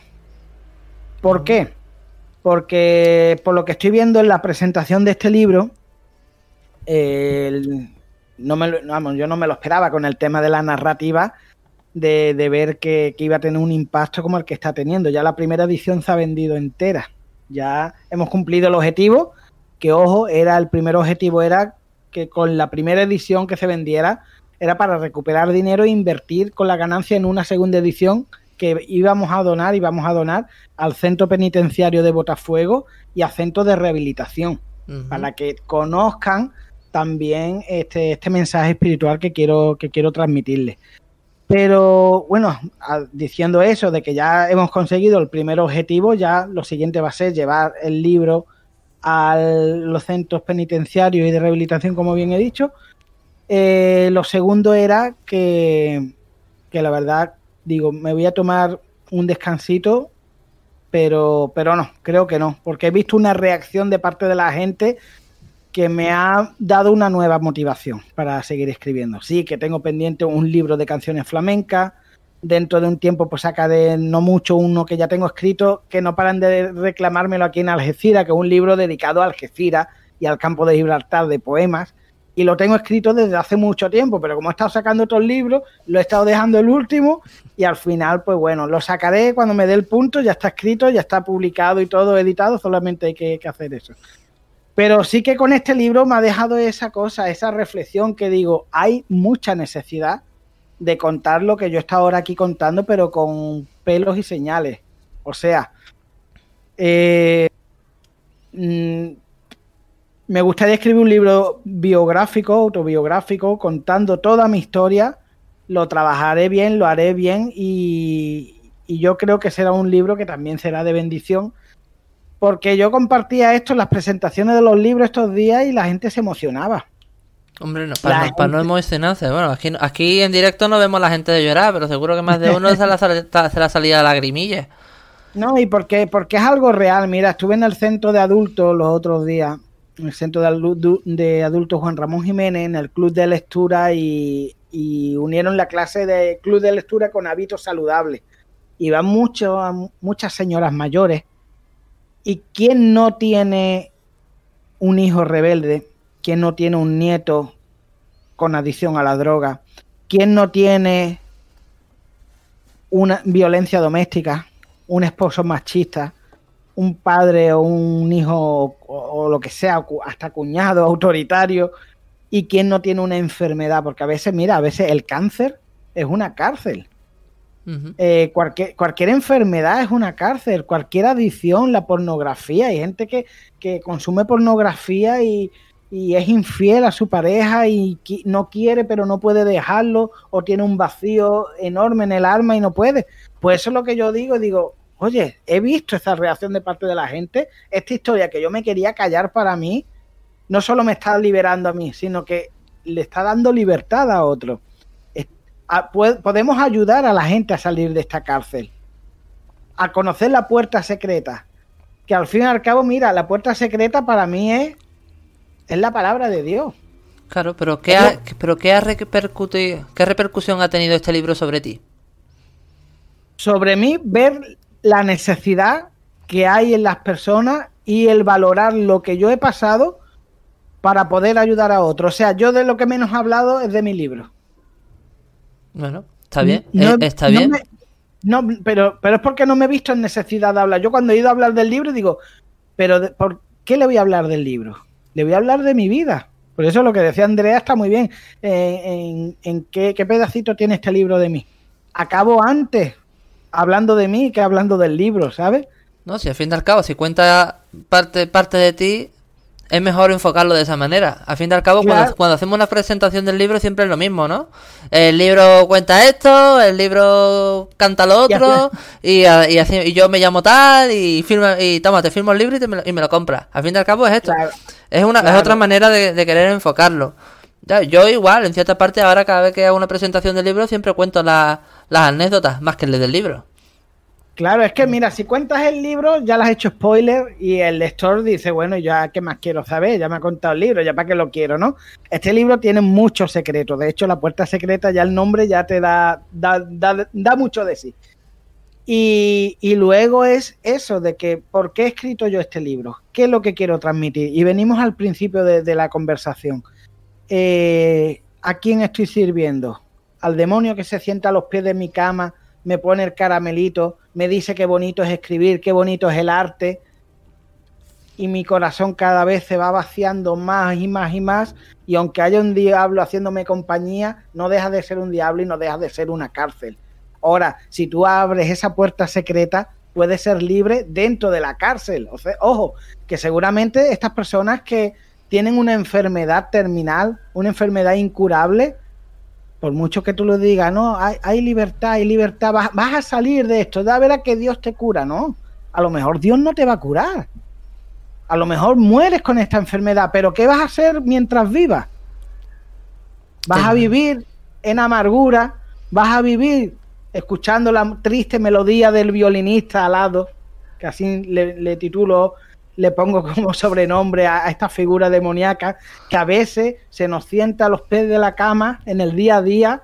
¿Por qué? Porque por lo que estoy viendo en la presentación de este libro, no me, vamos, yo no me lo esperaba con el tema de la narrativa, de, ver que, que, iba a tener un impacto como el que está teniendo. Ya la primera edición se ha vendido entera. Ya hemos cumplido el objetivo, que ojo, era el primer objetivo era que con la primera edición que se vendiera era para recuperar dinero e invertir con la ganancia en una segunda edición que íbamos a donar y vamos a donar al centro penitenciario de Botafuego y al centro de rehabilitación, para que conozcan también este, este mensaje espiritual que quiero, que quiero transmitirles. Pero bueno, diciendo eso, de que ya hemos conseguido el primer objetivo, ya lo siguiente va a ser llevar el libro a los centros penitenciarios y de rehabilitación, como bien he dicho. Eh, lo segundo era que, que la verdad, digo, me voy a tomar un descansito, pero, pero no, creo que no, porque he visto una reacción de parte de la gente que me ha dado una nueva motivación para seguir escribiendo. Sí, que tengo pendiente un libro de canciones flamencas. Dentro de un tiempo, pues sacaré no mucho uno que ya tengo escrito, que no paran de reclamármelo aquí en Algeciras, que es un libro dedicado a Algeciras y al campo de Gibraltar de poemas. Y lo tengo escrito desde hace mucho tiempo, pero como he estado sacando otros libros, lo he estado dejando el último y al final, pues bueno, lo sacaré cuando me dé el punto, ya está escrito, ya está publicado y todo editado, solamente hay que hacer eso. Pero sí que con este libro me ha dejado esa cosa, esa reflexión que digo, hay mucha necesidad de contar lo que yo estado ahora aquí contando, pero con pelos y señales. O sea, eh, mm, me gustaría escribir un libro biográfico, autobiográfico, contando toda mi historia. Lo trabajaré bien, lo haré bien y yo creo que será un libro que también será de bendición porque yo compartía esto en las presentaciones de los libros estos días y la gente se emocionaba. Hombre, no, para, no, emocionarse. Bueno, aquí, aquí en directo no vemos a la gente de llorar, pero seguro que más de uno se, la, se la salida lagrimilla. No, y porque, porque es algo real. Mira, estuve en el centro de adultos los otros días, en el centro de, adultos Juan Ramón Jiménez, en el club de lectura y, y unieron la clase de club de lectura con hábitos saludables. Y van mucho, muchas señoras mayores ¿Y quién no tiene un hijo rebelde? ¿Quién no tiene un nieto con adicción a la droga? ¿Quién no tiene una violencia doméstica? ¿Un esposo machista? ¿Un padre o un hijo o, lo que sea, hasta cuñado autoritario? ¿Y quién no tiene una enfermedad? Porque a veces, mira, a veces el cáncer es una cárcel. Eh, cualquier, cualquier, enfermedad es una cárcel, cualquier adicción, la pornografía. Hay gente que, consume pornografía y, es infiel a su pareja y no quiere pero no puede dejarlo o tiene un vacío enorme en el alma y no puede. Pues eso es lo que yo digo, digo, oye, he visto esa reacción de parte de la gente, esta historia que yo me quería callar para mí, no solo me está liberando a mí, sino que le está dando libertad a otro podemos ayudar a la gente a salir de esta cárcel, a conocer la puerta secreta. Que al fin y al cabo, mira, la puerta secreta para mí es, es la palabra de Dios. Claro, pero ¿qué, ha, pero ¿qué, ha repercutido, ¿qué repercusión ha tenido este libro sobre ti? Sobre mí, ver la necesidad que hay en las personas y el valorar lo que yo he pasado para poder ayudar a otros. O sea, yo de lo que menos he hablado es de mi libro. Bueno, está bien, eh, está bien. No, pero, pero es porque no me he visto en necesidad de hablar. Yo cuando he ido a hablar del libro digo, pero ¿por qué le voy a hablar del libro? Le voy a hablar de mi vida. Por eso lo que decía Andrea está muy bien. Eh, en, qué, pedacito tiene este libro de mí. Acabo antes hablando de mí que hablando del libro, ¿sabes? No, si al fin y al cabo, si cuenta parte, parte de ti, es mejor enfocarlo de esa manera. A fin de al cabo, cuando, hacemos una presentación del libro siempre es lo mismo, ¿no? El libro cuenta esto, el libro canta lo otro, y, y, yo me llamo tal, y firma, y toma, te firmo el libro y, me, y me lo compras. A fin de al cabo es esto. Es, una, es otra manera de, querer enfocarlo. Yo igual, en cierta parte, ahora cada vez que hago una presentación del libro siempre cuento las anécdotas, más que el del libro. Claro, es que mira, si cuentas el libro, ya le has hecho spoiler y el lector dice, bueno, ya qué más quiero saber, ya me ha contado el libro, ya para qué lo quiero, ¿no? Este libro tiene muchos secretos, de hecho la puerta secreta ya el nombre ya te da, da, da, mucho de sí. Y, luego es eso de que, ¿por qué he escrito yo este libro? ¿Qué es lo que quiero transmitir? Y venimos al principio de, la conversación. Eh, ¿A quién estoy sirviendo? ¿Al demonio que se sienta a los pies de mi cama? me pone el caramelito, me dice qué bonito es escribir, qué bonito es el arte, y mi corazón cada vez se va vaciando más y más y más, y aunque haya un diablo haciéndome compañía, no deja de ser un diablo y no deja de ser una cárcel. Ahora, si tú abres esa puerta secreta, puedes ser libre dentro de la cárcel. O sea, ojo, que seguramente estas personas que tienen una enfermedad terminal, una enfermedad incurable, por mucho que tú lo digas, no, hay, libertad, hay libertad, vas, a salir de esto, da ver a que Dios te cura, ¿no? A lo mejor Dios no te va a curar. A lo mejor mueres con esta enfermedad, pero ¿qué vas a hacer mientras vivas? Vas a vivir en amargura, vas a vivir escuchando la triste melodía del violinista al lado, que así le, titulo, le pongo como sobrenombre a, esta figura demoníaca, que a veces se nos sienta a los pies de la cama en el día a día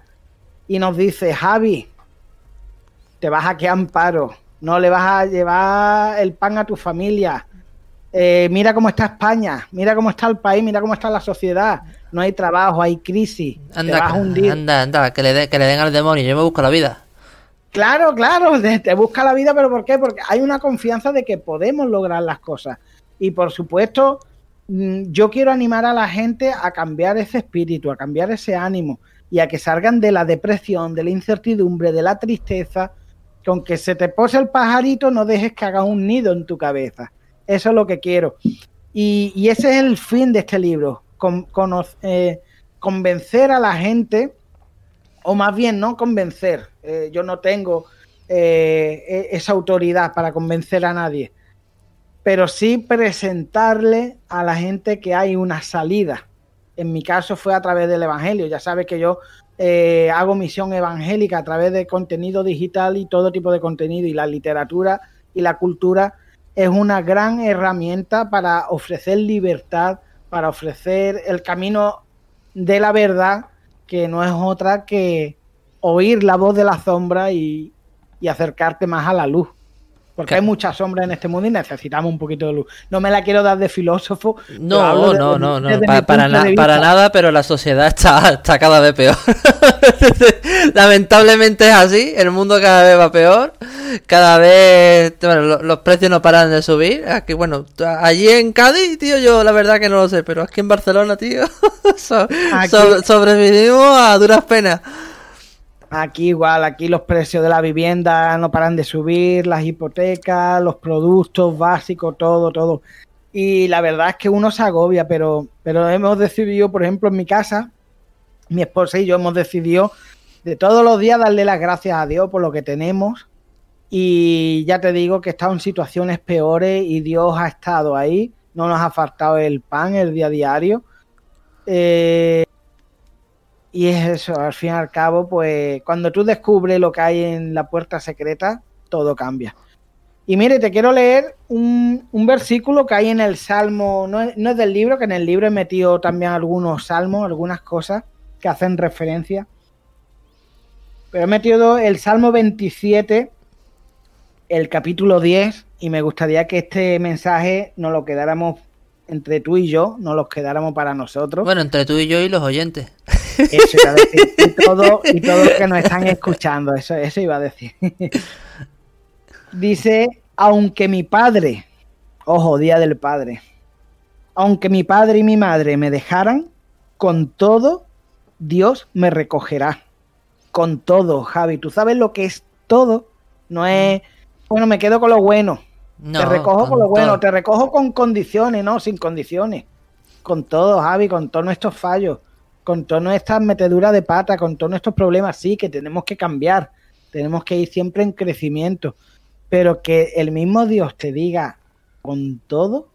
y nos dice, Javi, te vas a quedar amparo, no le vas a llevar el pan a tu familia, eh, mira cómo está España, mira cómo está el país, mira cómo está la sociedad. No hay trabajo, hay crisis. Anda, anda, anda, que le, que le den al demonio. Yo me busco la vida. Claro, claro, te busca la vida, pero ¿por qué? Porque hay una confianza de que podemos lograr las cosas. Y por supuesto, mm, yo quiero animar a la gente a cambiar ese espíritu, a cambiar ese ánimo y a que salgan de la depresión, de la incertidumbre, de la tristeza, que aunque se te pose el pajarito, no dejes que haga un nido en tu cabeza. Eso es lo que quiero. Y, ese es el fin de este libro, eh, convencer a la gente, o más bien no convencer, eh, yo no tengo eh, e, esa autoridad para convencer a nadie, pero sí presentarle a la gente que hay una salida. En mi caso fue a través del Evangelio, ya sabes que yo hago misión evangélica a través de contenido digital y todo tipo de contenido. Y la literatura y la cultura es una gran herramienta para ofrecer libertad, para ofrecer el camino de la verdad, que no es otra que oír la voz de la sombra y, acercarte más a la luz. Porque hay mucha sombra en este mundo y necesitamos un poquito de luz. No me la quiero dar de filósofo. No, no, no, no, para, para, nada, pero la sociedad está, está cada vez peor. Lamentablemente es así, el mundo cada vez va peor cada vez los precios no paran de subir. Aquí, bueno, allí en Cádiz, tío, yo la verdad que no lo sé, pero aquí en Barcelona, tío, sobrevivimos a duras penas. Aquí igual, aquí los precios de la vivienda no paran de subir, las hipotecas, los productos básicos, todo, todo. Y la verdad es que uno se agobia, pero, pero hemos decidido, por ejemplo, en mi casa, mi esposa y yo hemos decidido de todos los días darle las gracias a Dios por lo que tenemos y ya te digo que he estado en situaciones peores y Dios ha estado ahí. No nos ha faltado el pan el día a diario. Eh, y es eso, al fin y al cabo, pues cuando tú descubres lo que hay en la puerta secreta, todo cambia. Y mire, te quiero leer un, versículo que hay en el Salmo, no es, no es, del libro, que en el libro he metido también algunos salmos, algunas cosas que hacen referencia. Pero he metido el Salmo 27, el capítulo 10 y me gustaría que este mensaje nos lo quedáramos entre tú y yo, nos lo quedáramos para nosotros. Bueno, entre tú y yo y los oyentes. Eso iba a decir. Y todo, y todo los que nos están escuchando, eso, eso iba a decir. Dice, aunque mi padre, ojo, día del padre, aunque mi padre y mi madre me dejaran, con todo, Dios me recogerá. Con todo, Javi. ¿Tú sabes lo que es todo? No es bueno, me quedo con lo bueno. te recojo con, lo bueno, te recojo con condiciones, no, sin condiciones. Con todo, Javi, con todos nuestros fallos, con todas nuestras meteduras de pata, con todos nuestros problemas, sí, que tenemos que cambiar, tenemos que ir siempre en crecimiento. Pero que el mismo Dios te diga con todo,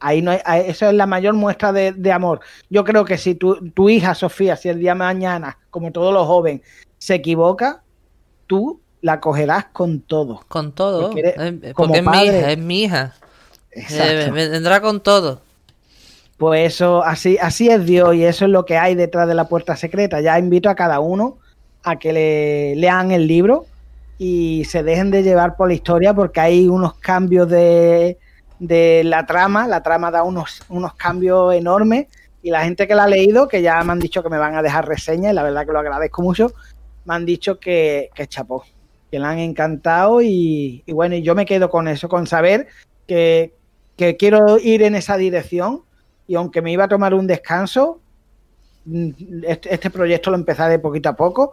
ahí no hay, eso es la mayor muestra de, amor. Yo creo que si tu, tu hija Sofía, si el día de mañana, como todos los jóvenes, se equivoca, tú la cogerás con todo. Con todo. Porque, es, mi hija, es mi hija. Eh, vendrá con todo. Pues eso, así, así es Dios y eso es lo que hay detrás de la puerta secreta. Ya invito a cada uno a que le lean el libro y se dejen de llevar por la historia porque hay unos cambios de, de la trama. La trama da unos, unos cambios enormes y la gente que la ha leído, que ya me han dicho que me van a dejar reseña y la verdad que lo agradezco mucho, me han dicho que, que chapó que le han encantado y, bueno, yo me quedo con eso, con saber que, quiero ir en esa dirección y aunque me iba a tomar un descanso, mm, este, este, proyecto lo empezaré poquito a poco,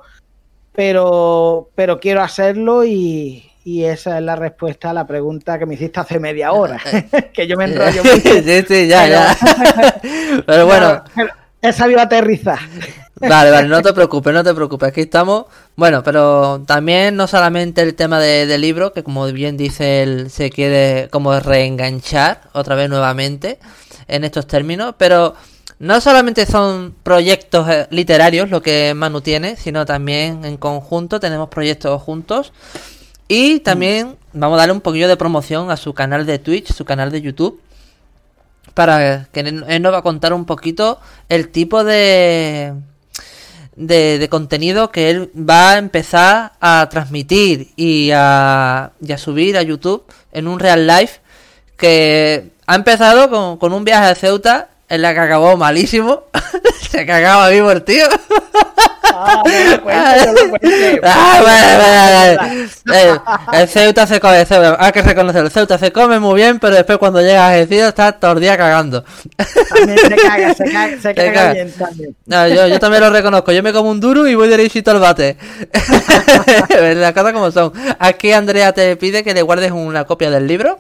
pero, pero quiero hacerlo y, y esa es la respuesta a la pregunta que me hiciste hace media hora. que yo me enrollo mucho. sí, sí, ya, ya. Pero bueno. He sabido aterrizar. Vale, vale, no te preocupes, no te preocupes. Aquí estamos. Bueno, pero también no solamente el tema de, del libro, que como bien dice él, se quiere como reenganchar otra vez nuevamente en estos términos, pero no solamente son proyectos eh, literarios lo que Manu tiene, sino también en conjunto tenemos proyectos juntos. Y también vamos a darle un poquillo de promoción a su canal de Twitch, su canal de YouTube para que él nos va a contar un poquito el tipo de, de, contenido que él va a empezar a transmitir y a, y a subir a YouTube en un real life que ha empezado con, con un viaje a Ceuta en la que acabó malísimo. Se cagaba vivo el tío. Ah, ah, el Ceuta se come, hay que reconocerlo. El Ceuta se come muy bien, pero después cuando llega a Algeciras está todo el día cagando. También se caga, se caga, se caga, bien también. No, yo, yo también lo reconozco. Yo me como un duro y voy derechito al bate. Las cosas como son. Aquí Andrea te pide que le guardes una copia del libro.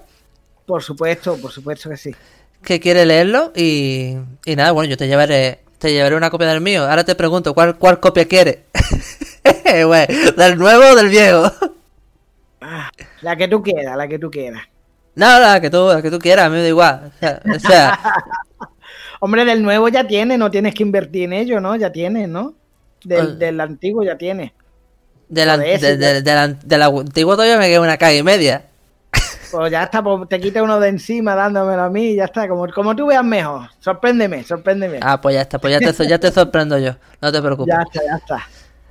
Por supuesto, por supuesto que sí. Que quiere leerlo y, y nada, bueno, yo te llevaré te llevaré una copia del mío. Ahora te pregunto, ¿cuál, cuál copia quieres? ¿Del nuevo o del viejo? Ah, la que tú quieras, la que tú quieras. No, la que tú, la que tú quieras, a mí me da igual. O sea, Hombre, del nuevo ya tiene, no tienes que invertir en ello, ¿no? Ya tienes, ¿no? Del, pues del antiguo ya tiene. Del, antiguo todavía me queda una calle y media. Pues ya está, pues te quita uno de encima dándomelo a mí y ya está. Como, como tú veas mejor. Sorpréndeme, sorpréndeme. Ah, pues ya está, pues ya te, ya te sorprendo yo. No te preocupes. Ya está, ya está.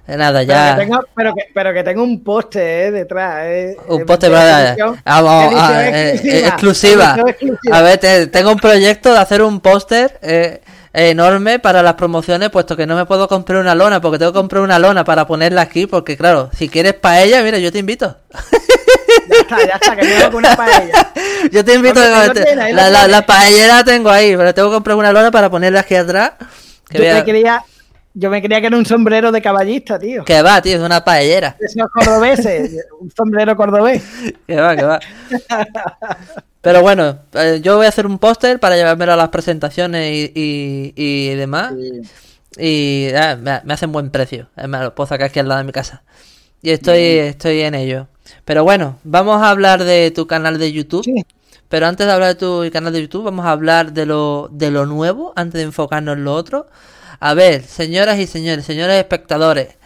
Eh, nada, ya. Pero que tengo, pero que, pero que tengo un poste eh, detrás. Eh, un poste para. Vamos, ah, exclusiva. A ver, tengo un proyecto de hacer un póster. Eh, enorme para las promociones, puesto que no me puedo comprar una lona, porque tengo que comprar una lona para ponerla aquí, porque claro, si quieres paella, mira, yo te invito. Está, ya está, que tengo una paella. Yo te invito, a la, la, la, paella la tengo ahí, pero tengo que comprar una lona para ponerla aquí atrás. yo, me quería, yo me creía que era un sombrero de caballista, tío. Que va, tío, es una paellera. Esos cordobeses, un sombrero cordobés. Que va, que va. Pero bueno, eh, yo voy a hacer un póster para llevármelo a las presentaciones y, y, demás. Y ah, me, hacen buen precio. Me lo puedo sacar aquí al lado de mi casa. Y estoy, estoy en ello. Pero bueno, vamos a hablar de tu canal de YouTube. Pero antes de hablar de tu canal de YouTube, vamos a hablar de lo, de lo nuevo, antes de enfocarnos en lo otro. A ver, señoras y señores, señores espectadores,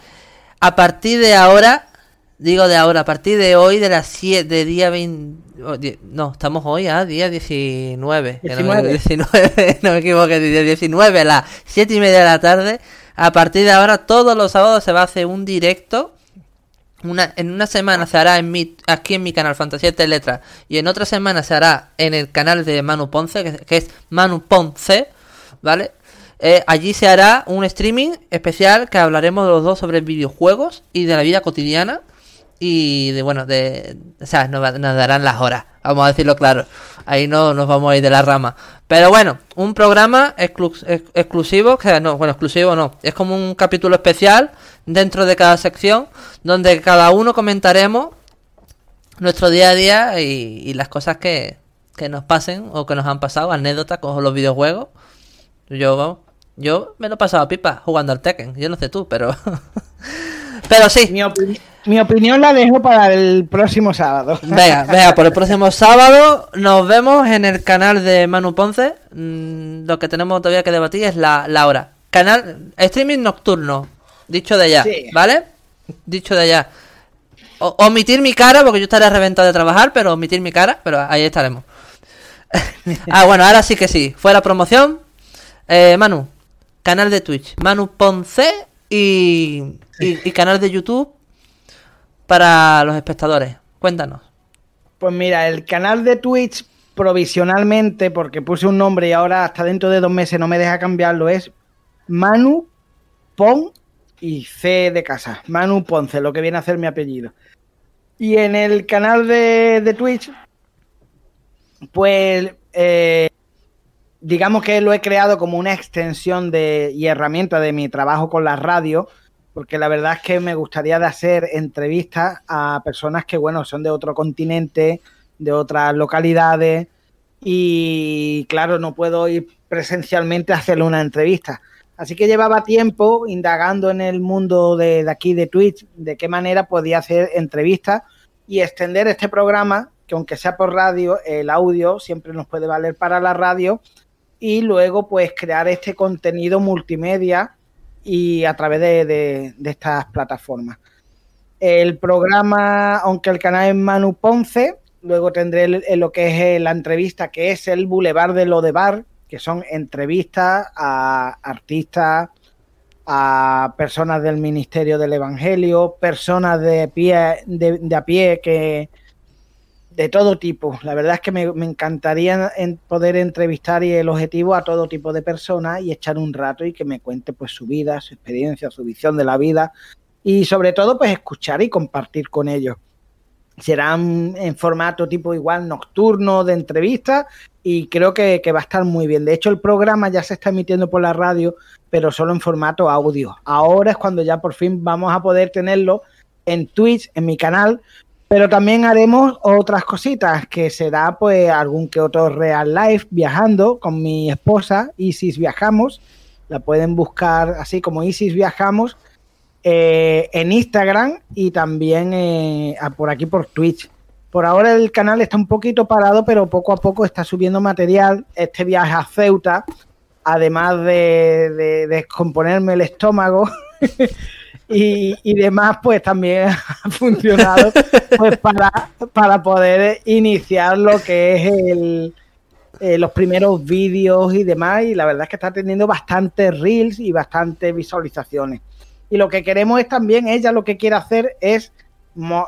a partir de ahora Digo de ahora, a partir de hoy, de las 7, de día 20... No, estamos hoy a día 19. 19. No me, equivoqué, día 19 a las 7 y media de la tarde. A partir de ahora, todos los sábados se va a hacer un directo. Una, en una semana se hará en mi, aquí en mi canal Fantasía de Letras. Y en otra semana se hará en el canal de Manu Ponce, que, es Manu Ponce. ¿Vale? Eh, allí se hará un streaming especial que hablaremos los dos sobre videojuegos y de la vida cotidiana y de bueno, de, o sea, nos, darán las horas, vamos a decirlo claro. Ahí no nos vamos a ir de la rama. Pero bueno, un programa exclusivo, que no, bueno, exclusivo no, es como un capítulo especial dentro de cada sección, donde cada uno comentaremos nuestro día a día y, las cosas que, que nos pasen o que nos han pasado, anécdotas con los videojuegos. Yo, yo me lo he pasado a pipa jugando al Tekken, yo no sé tú, pero... pero sí. Mi, mi opinión la dejo para el próximo sábado. Venga, venga, por el próximo sábado nos vemos en el canal de Manu Ponce. Mm, lo que tenemos todavía que debatir es la, hora. Canal, streaming nocturno, dicho de ya, ¿vale? Dicho de ya. omitir mi cara, porque yo estaré reventado de trabajar, pero omitir mi cara, pero ahí estaremos. ah, bueno, ahora sí que sí. Fue la promoción. Eh, Manu, canal de Twitch. Manu Ponce y, y canal de YouTube para los espectadores? Cuéntanos. Pues mira, el canal de Twitch provisionalmente, porque puse un nombre y ahora hasta dentro de dos meses no me deja cambiarlo, es Manu Pon y C de casa. Manu Ponce, lo que viene a ser mi apellido. Y en el canal de, Twitch, pues eh, digamos que lo he creado como una extensión de, y herramienta de mi trabajo con la radio porque la verdad es que me gustaría de hacer entrevistas a personas que, bueno, son de otro continente, de otras localidades, y claro, no puedo ir presencialmente a hacerle una entrevista. Así que llevaba tiempo indagando en el mundo de, de aquí de Twitch, de qué manera podía hacer entrevistas y extender este programa, que aunque sea por radio, el audio siempre nos puede valer para la radio, y luego pues crear este contenido multimedia y a través de, estas plataformas. El programa, aunque el canal es Manu Ponce, luego tendré el, lo que es la entrevista, que es el Boulevard de lo de Bar, que son entrevistas a artistas, a personas del Ministerio del Evangelio, personas de pie, de, de, a pie que de todo tipo. La verdad es que me, me encantaría en poder entrevistar y el objetivo a todo tipo de personas y echar un rato y que me cuente pues su vida, su experiencia, su visión de la vida y sobre todo pues escuchar y compartir con ellos. Serán en formato tipo igual nocturno de entrevistas y creo que, que, va a estar muy bien. De hecho, el programa ya se está emitiendo por la radio, pero solo en formato audio. Ahora es cuando ya por fin vamos a poder tenerlo en Twitch, en mi canal, pero también haremos otras cositas, que será pues algún que otro real life viajando con mi esposa, Isis Viajamos. La pueden buscar así como Isis Viajamos eh, en Instagram y también eh, por aquí por Twitch. Por ahora el canal está un poquito parado, pero poco a poco está subiendo material. Este viaje a Ceuta, además de, de descomponerme el estómago y, y, demás, pues también ha funcionado pues, para, para poder iniciar lo que es el, eh, los primeros vídeos y demás. Y la verdad es que está teniendo bastantes reels y bastantes visualizaciones. Y lo que queremos es también, ella lo que quiere hacer es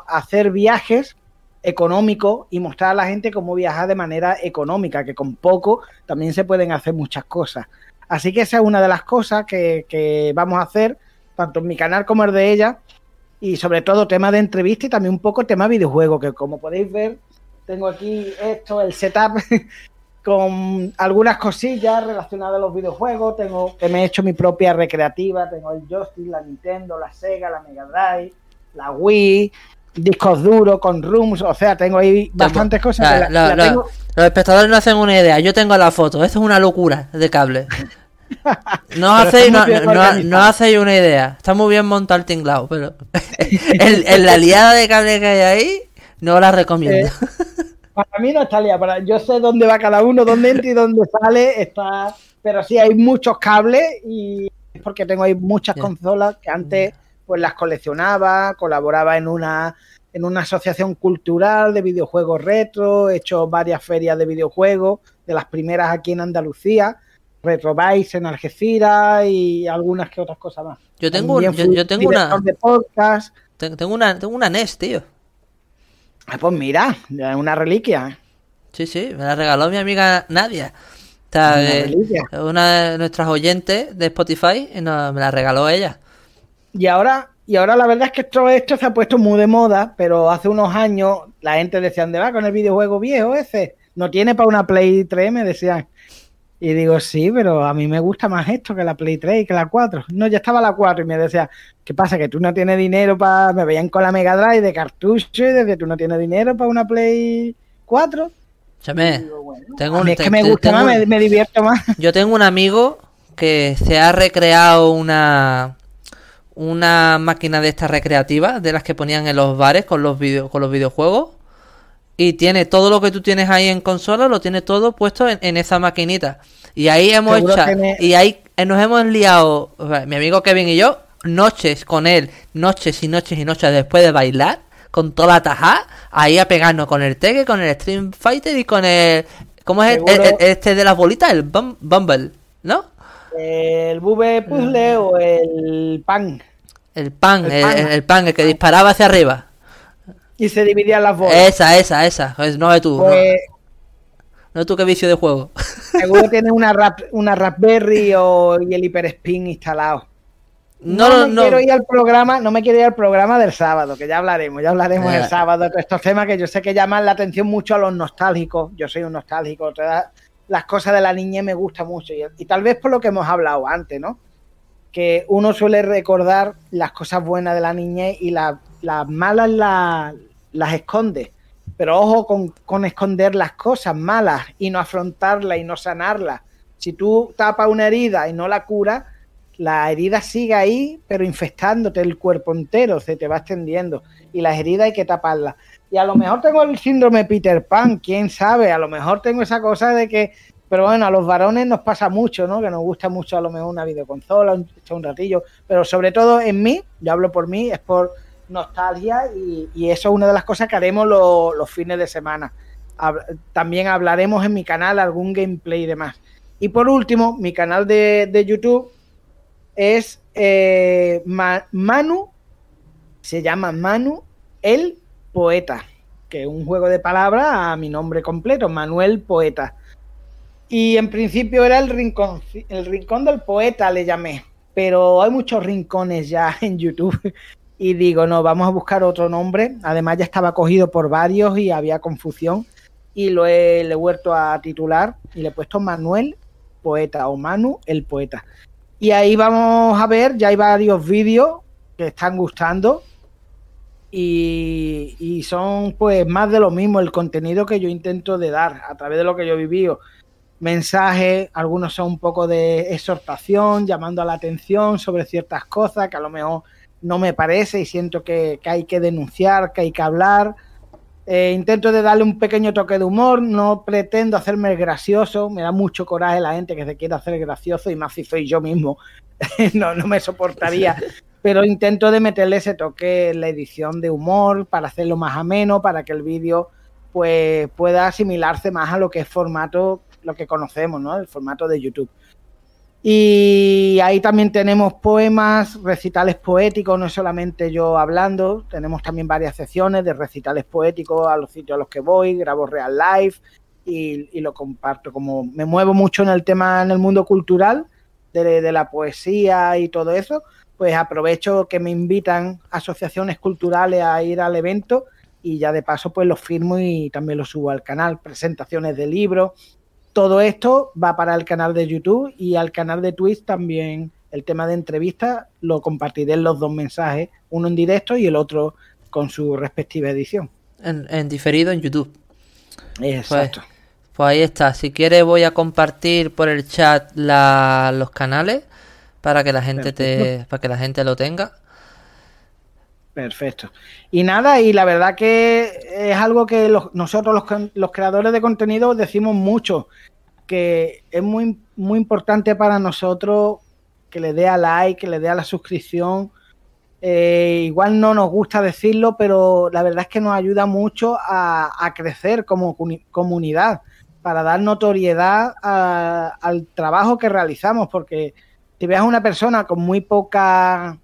hacer viajes económico y mostrar a la gente cómo viajar de manera económica, que con poco también se pueden hacer muchas cosas. Así que esa es una de las cosas que, que vamos a hacer, tanto en mi canal como el de ella, y sobre todo tema de entrevista y también un poco tema videojuego, que como podéis ver, tengo aquí esto, el setup con algunas cosillas relacionadas a los videojuegos, tengo que me he hecho mi propia recreativa, tengo el joystick, la Nintendo, la Sega, la Mega Drive, la Wii, discos duros, con rooms, o sea, tengo ahí bastantes cosas. La, la, la tengo... Los espectadores no hacen una idea, yo tengo la foto, esto es una locura de cable. No hacéis no, no, no hacéis una idea, está muy bien montado el tinglao, pero en, en, la liada de cable que hay ahí, no la recomiendo. Eh, para mí no está liada, para, yo sé dónde va cada uno, dónde entra y dónde sale, está, pero sí hay muchos cables y es porque tengo ahí muchas yeah. consolas que antes pues las coleccionaba, colaboraba en una en una asociación cultural de videojuegos retro, he hecho varias ferias de videojuegos, de las primeras aquí en Andalucía, Retrovice en Algeciras y algunas que otras cosas más. Yo tengo, yo, yo, tengo una de podcast. Tengo una tengo una NES, tío. Ah, pues mira, una reliquia. Sí, sí, me la regaló mi amiga Nadia. O sea, una, eh, una de nuestras oyentes de Spotify no, me la regaló ella. Y ahora, y ahora la verdad es que esto, esto se ha puesto muy de moda, pero hace unos años la gente decía, ¿dónde va con el videojuego viejo ese? No tiene para una Play 3, me decían. Y digo, sí, pero a mí me gusta más esto que la Play 3 y que la 4. No, ya estaba la 4 y me decía, ¿qué pasa? Que tú no tienes dinero para... Me veían con la Mega Drive de cartucho y decía, tú no tienes dinero para una Play 4. Chame, digo, bueno, tengo un, es que me gusta más, me, me divierto más. Yo tengo un amigo que se ha recreado una una máquina de estas recreativas, de las que ponían en los bares con los, video, con los videojuegos. Y tiene todo lo que tú tienes ahí en consola, lo tiene todo puesto en, en esa maquinita. Y ahí hemos hecho, me... y ahí nos hemos liado, mi amigo Kevin y yo, noches con él, noches y noches y noches después de bailar, con toda la taja, ahí a pegarnos con el Tekken, con el Stream Fighter y con el... ¿Cómo es el, el, este de las bolitas? El Bumble, ¿no? El Bube Puzzle o el Pan. El pan, el, pan. El, el, pan, el que disparaba hacia arriba. Y se dividían las bolas. Esa, esa, esa. No es tú. Pues... No. no tú qué vicio de juego. Seguro tiene una, rap, una Raspberry o, y el Hyper Spin instalado. No, no, me no. quiero ir al programa, no me quiero ir al programa del sábado, que ya hablaremos, ya hablaremos eh. el sábado de estos temas que yo sé que llaman la atención mucho a los nostálgicos. Yo soy un nostálgico, todas las cosas de la niñez me gustan mucho y, y tal vez por lo que hemos hablado antes, ¿no? que uno suele recordar las cosas buenas de la niñez y las malas las esconde. Pero ojo con, con, esconder las cosas malas y no afrontarlas y no sanarlas. Si tú tapas una herida y no la curas, la herida sigue ahí, pero infectándote el cuerpo entero, se te va extendiendo. Y las heridas hay que taparlas. Y a lo mejor tengo el síndrome Peter Pan, quién sabe, a lo mejor tengo esa cosa de que, pero bueno, a los varones nos pasa mucho, ¿no? Que nos gusta mucho a lo mejor una videoconsola, un, un ratillo, pero sobre todo en mí, yo hablo por mí, es por nostalgia y, eso es una de las cosas que haremos los fines de semana. también hablaremos en mi canal algún gameplay y demás. Y por último, mi canal de, YouTube es eh, Manu, se llama Manu el Poeta, que es un juego de palabras a mi nombre completo, Manuel Poeta. Y en principio era el rincón, el rincón del poeta le llamé, pero hay muchos rincones ya en YouTube. Y digo, no, vamos a buscar otro nombre. Además ya estaba cogido por varios y había confusión. Y lo he, le vuelto a titular y le he puesto Manuel Poeta o Manu el Poeta. Y ahí vamos a ver, ya hay varios vídeos que están gustando y, son pues más de lo mismo, el contenido que yo intento de dar a través de lo que yo vivido. Mensajes, algunos son un poco de exhortación, llamando a la atención sobre ciertas cosas que a lo mejor no me parece y siento que, hay que denunciar, que hay que hablar. Eh, intento de darle un pequeño toque de humor, no pretendo hacerme gracioso, me da mucho coraje la gente que se quiere hacer gracioso y más si soy yo mismo, no, no me soportaría pero intento de meterle ese toque en la edición de humor para hacerlo más ameno, para que el vídeo pues pueda asimilarse más a lo que es formato, lo que conocemos, ¿no? El formato de YouTube. Y ahí también tenemos poemas, recitales poéticos, no solamente yo hablando, tenemos también varias secciones de recitales poéticos a los sitios a los que voy, grabo real live y, lo comparto. Como me muevo mucho en el tema, en el mundo cultural, de la poesía y todo eso, pues aprovecho que me invitan asociaciones culturales a ir al evento y ya de paso pues los firmo y también los subo al canal, presentaciones de libros. Todo esto va para el canal de YouTube y al canal de Twitch también el tema de entrevistas lo compartiré en los dos mensajes, uno en directo y el otro con su respectiva edición. En, diferido en YouTube. Exacto. Pues, pues, ahí está. Si quieres voy a compartir por el chat los canales para que la gente te, para que la gente lo tenga. Perfecto. Y nada, y la verdad que es algo que nosotros los, los, creadores de contenido decimos mucho, que es muy, muy importante para nosotros que le dé a like, que le dé a la suscripción. Eh, igual no nos gusta decirlo, pero la verdad es que nos ayuda mucho a, crecer como comunidad, para dar notoriedad al trabajo que realizamos, porque si veas a una persona con muy poca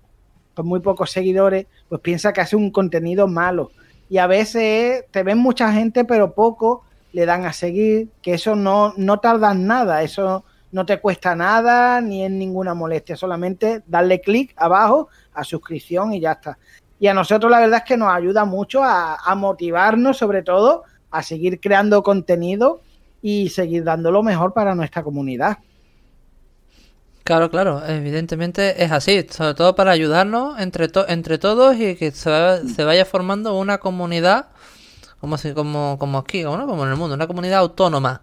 con muy pocos seguidores, pues piensa que hace un contenido malo. Y a veces te ven mucha gente, pero poco le dan a seguir, que eso no, no tarda nada, eso no te cuesta nada ni es ninguna molestia, solamente darle clic abajo a suscripción y ya está. Y a nosotros la verdad es que nos ayuda mucho a motivarnos, sobre todo, a seguir creando contenido y seguir dando lo mejor para nuestra comunidad. Claro, claro, evidentemente es así, sobre todo para ayudarnos entre, entre todos y que se, vaya formando una comunidad como si, como, como aquí, ¿no? como en el mundo, una comunidad autónoma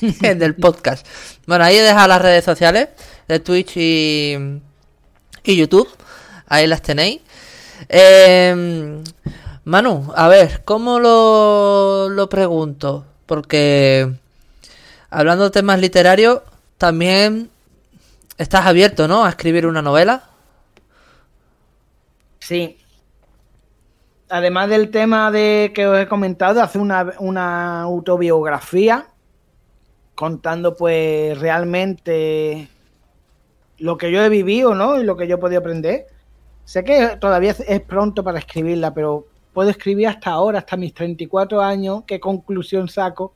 del podcast. Bueno, ahí he dejado las redes sociales de Twitch y, y YouTube, ahí las tenéis. Eh, Manu, a ver, ¿cómo lo, lo pregunto? Porque hablando de temas literarios, también ¿Estás abierto, no? A escribir una novela. Sí. Además del tema de que os he comentado, hacer una, autobiografía contando pues realmente lo que yo he vivido, ¿no? Y lo que yo he podido aprender. Sé que todavía es pronto para escribirla, pero puedo escribir hasta ahora, hasta mis 34 años, qué conclusión saco.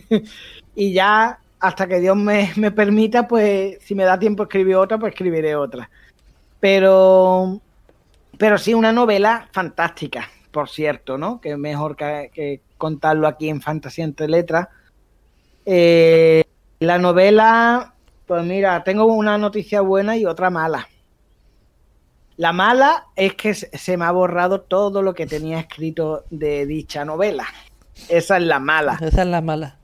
y ya hasta que Dios me, permita, pues si me da tiempo escribir otra, pues escribiré otra. Pero, pero sí, una novela fantástica, por cierto, ¿no? Que es mejor que, contarlo aquí en Fantasía entre Letras. Eh, la novela Pues mira, tengo una noticia buena y otra mala. La mala es que se me ha borrado todo lo que tenía escrito de dicha novela. Esa es la mala. Esa es la mala.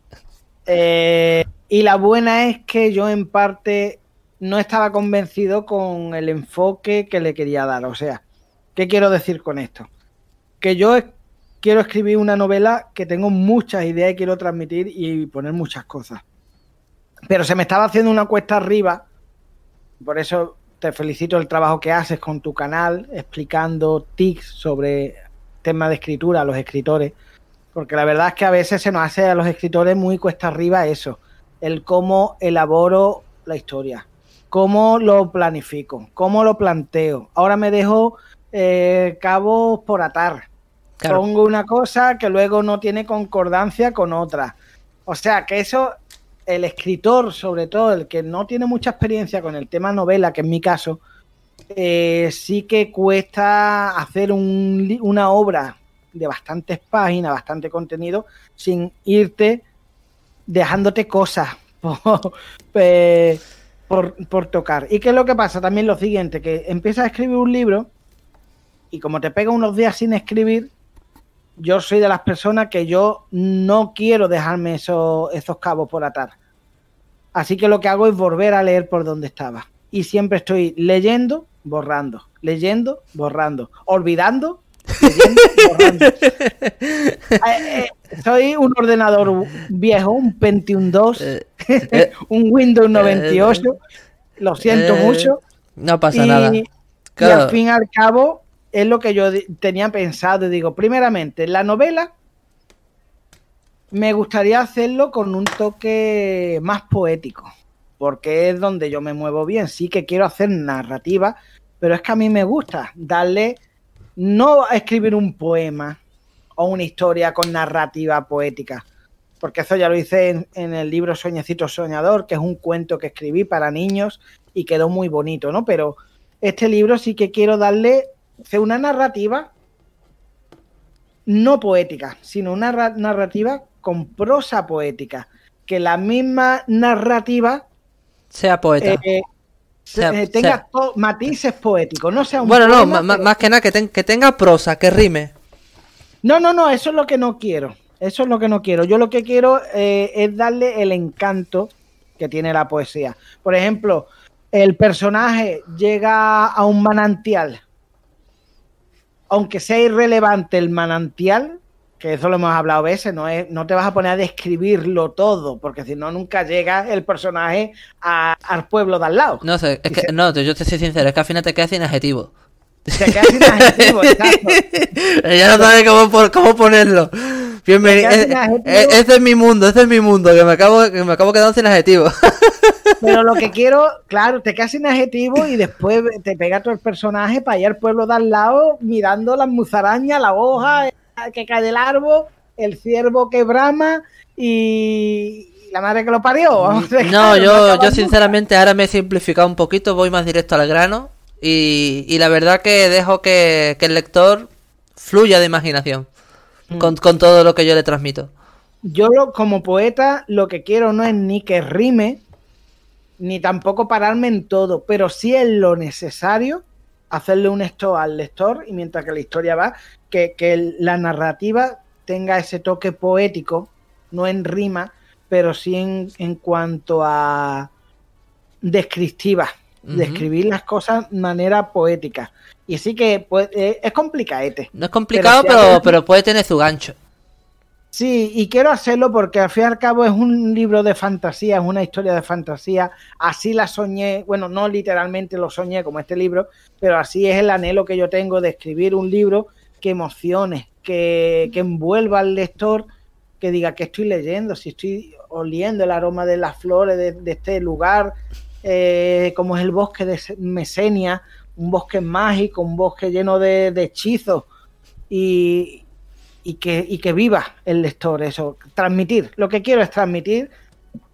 Eh, y la buena es que yo en parte no estaba convencido con el enfoque que le quería dar. O sea, ¿qué quiero decir con esto? Que yo quiero escribir una novela que tengo muchas ideas y quiero transmitir y poner muchas cosas. Pero se me estaba haciendo una cuesta arriba. Por eso te felicito el trabajo que haces con tu canal, explicando tics sobre temas de escritura a los escritores, porque la verdad es que a veces se nos hace a los escritores muy cuesta arriba eso, el cómo elaboro la historia, cómo lo planifico, cómo lo planteo. Ahora me dejo eh, cabos por atar. Pongo una cosa que luego no tiene concordancia con otra. O sea que eso el escritor, sobre todo, el que no tiene mucha experiencia con el tema novela, que en mi caso, eh, sí que cuesta hacer una obra de bastantes páginas, bastante contenido, sin irte dejándote cosas por, por, tocar. ¿Y qué es lo que pasa? También lo siguiente, que empiezas a escribir un libro y como te pega unos días sin escribir, yo soy de las personas que yo no quiero dejarme esos, cabos por atar. Así que lo que hago es volver a leer por donde estaba. Y siempre estoy leyendo, borrando, leyendo, borrando, olvidando. Eh, eh, soy un ordenador viejo, un Pentium 2, eh, un Windows 98. Lo siento mucho. No pasa nada. Y al fin y al cabo, es lo que yo tenía pensado. Y digo, primeramente, la novela me gustaría hacerlo con un toque más poético, porque es donde yo me muevo bien. Sí que quiero hacer narrativa, pero es que a mí me gusta darle, no a escribir un poema o una historia con narrativa poética, porque eso ya lo hice en, en, el libro Sueñecito Soñador, que es un cuento que escribí para niños y quedó muy bonito, ¿no? Pero este libro sí que quiero darle una narrativa no poética, sino una narrativa con prosa poética. Que la misma narrativa sea poeta. Eh, eh, tenga matices poéticos, no sea un Bueno, no, más que nada que, que tenga prosa, que rime. No, no, no, eso es lo que no quiero. Eso es lo que no quiero. Yo lo que quiero eh, es darle el encanto que tiene la poesía. Por ejemplo, el personaje llega a un manantial aunque sea irrelevante el manantial, que eso lo hemos hablado a veces, no, es, no te vas a poner a describirlo todo, porque si no, nunca llega el personaje al pueblo de al lado. No sé, es que, no, yo te soy sincero, es que al final te quedas sin adjetivo. Te quedas sin adjetivo, exacto. ya no sabes cómo, cómo ponerlo. Bienvenido. Este es mi mundo, este es mi mundo, que me acabo, que me acabo quedando sin adjetivo. Pero lo que quiero, claro, te quedas sin adjetivo y después te pega todo el personaje para ir al pueblo de al lado mirando las musarañas, la hoja que cae del árbol, el ciervo que brama y la madre que lo parió. No, yo, yo sinceramente ahora me he simplificado un poquito, voy más directo al grano y, y la verdad que dejo que, que el lector fluya de imaginación mm. con, con todo lo que yo le transmito. Yo como poeta lo que quiero no es ni que rime, ni tampoco pararme en todo, pero sí en lo necesario hacerle un esto al lector y mientras que la historia va, que, la narrativa tenga ese toque poético, no en rima, pero sí en, cuanto a descriptiva, describir las cosas de manera poética. Y sí que pues, es complicadete. No es complicado, pero, pero puede tener su gancho. Sí, y quiero hacerlo porque al fin y al cabo es un libro de fantasía, es una historia de fantasía. Así la soñé, bueno, no literalmente lo soñé como este libro, pero así es el anhelo que yo tengo de escribir un libro que emocione, que, que envuelva al lector, que diga que estoy leyendo, si estoy oliendo el aroma de las flores de, este lugar, eh, como es el bosque de Mesenia, un bosque mágico, un bosque lleno de, de hechizos. Y, y que, y que viva el lector, eso, transmitir. Lo que quiero es transmitir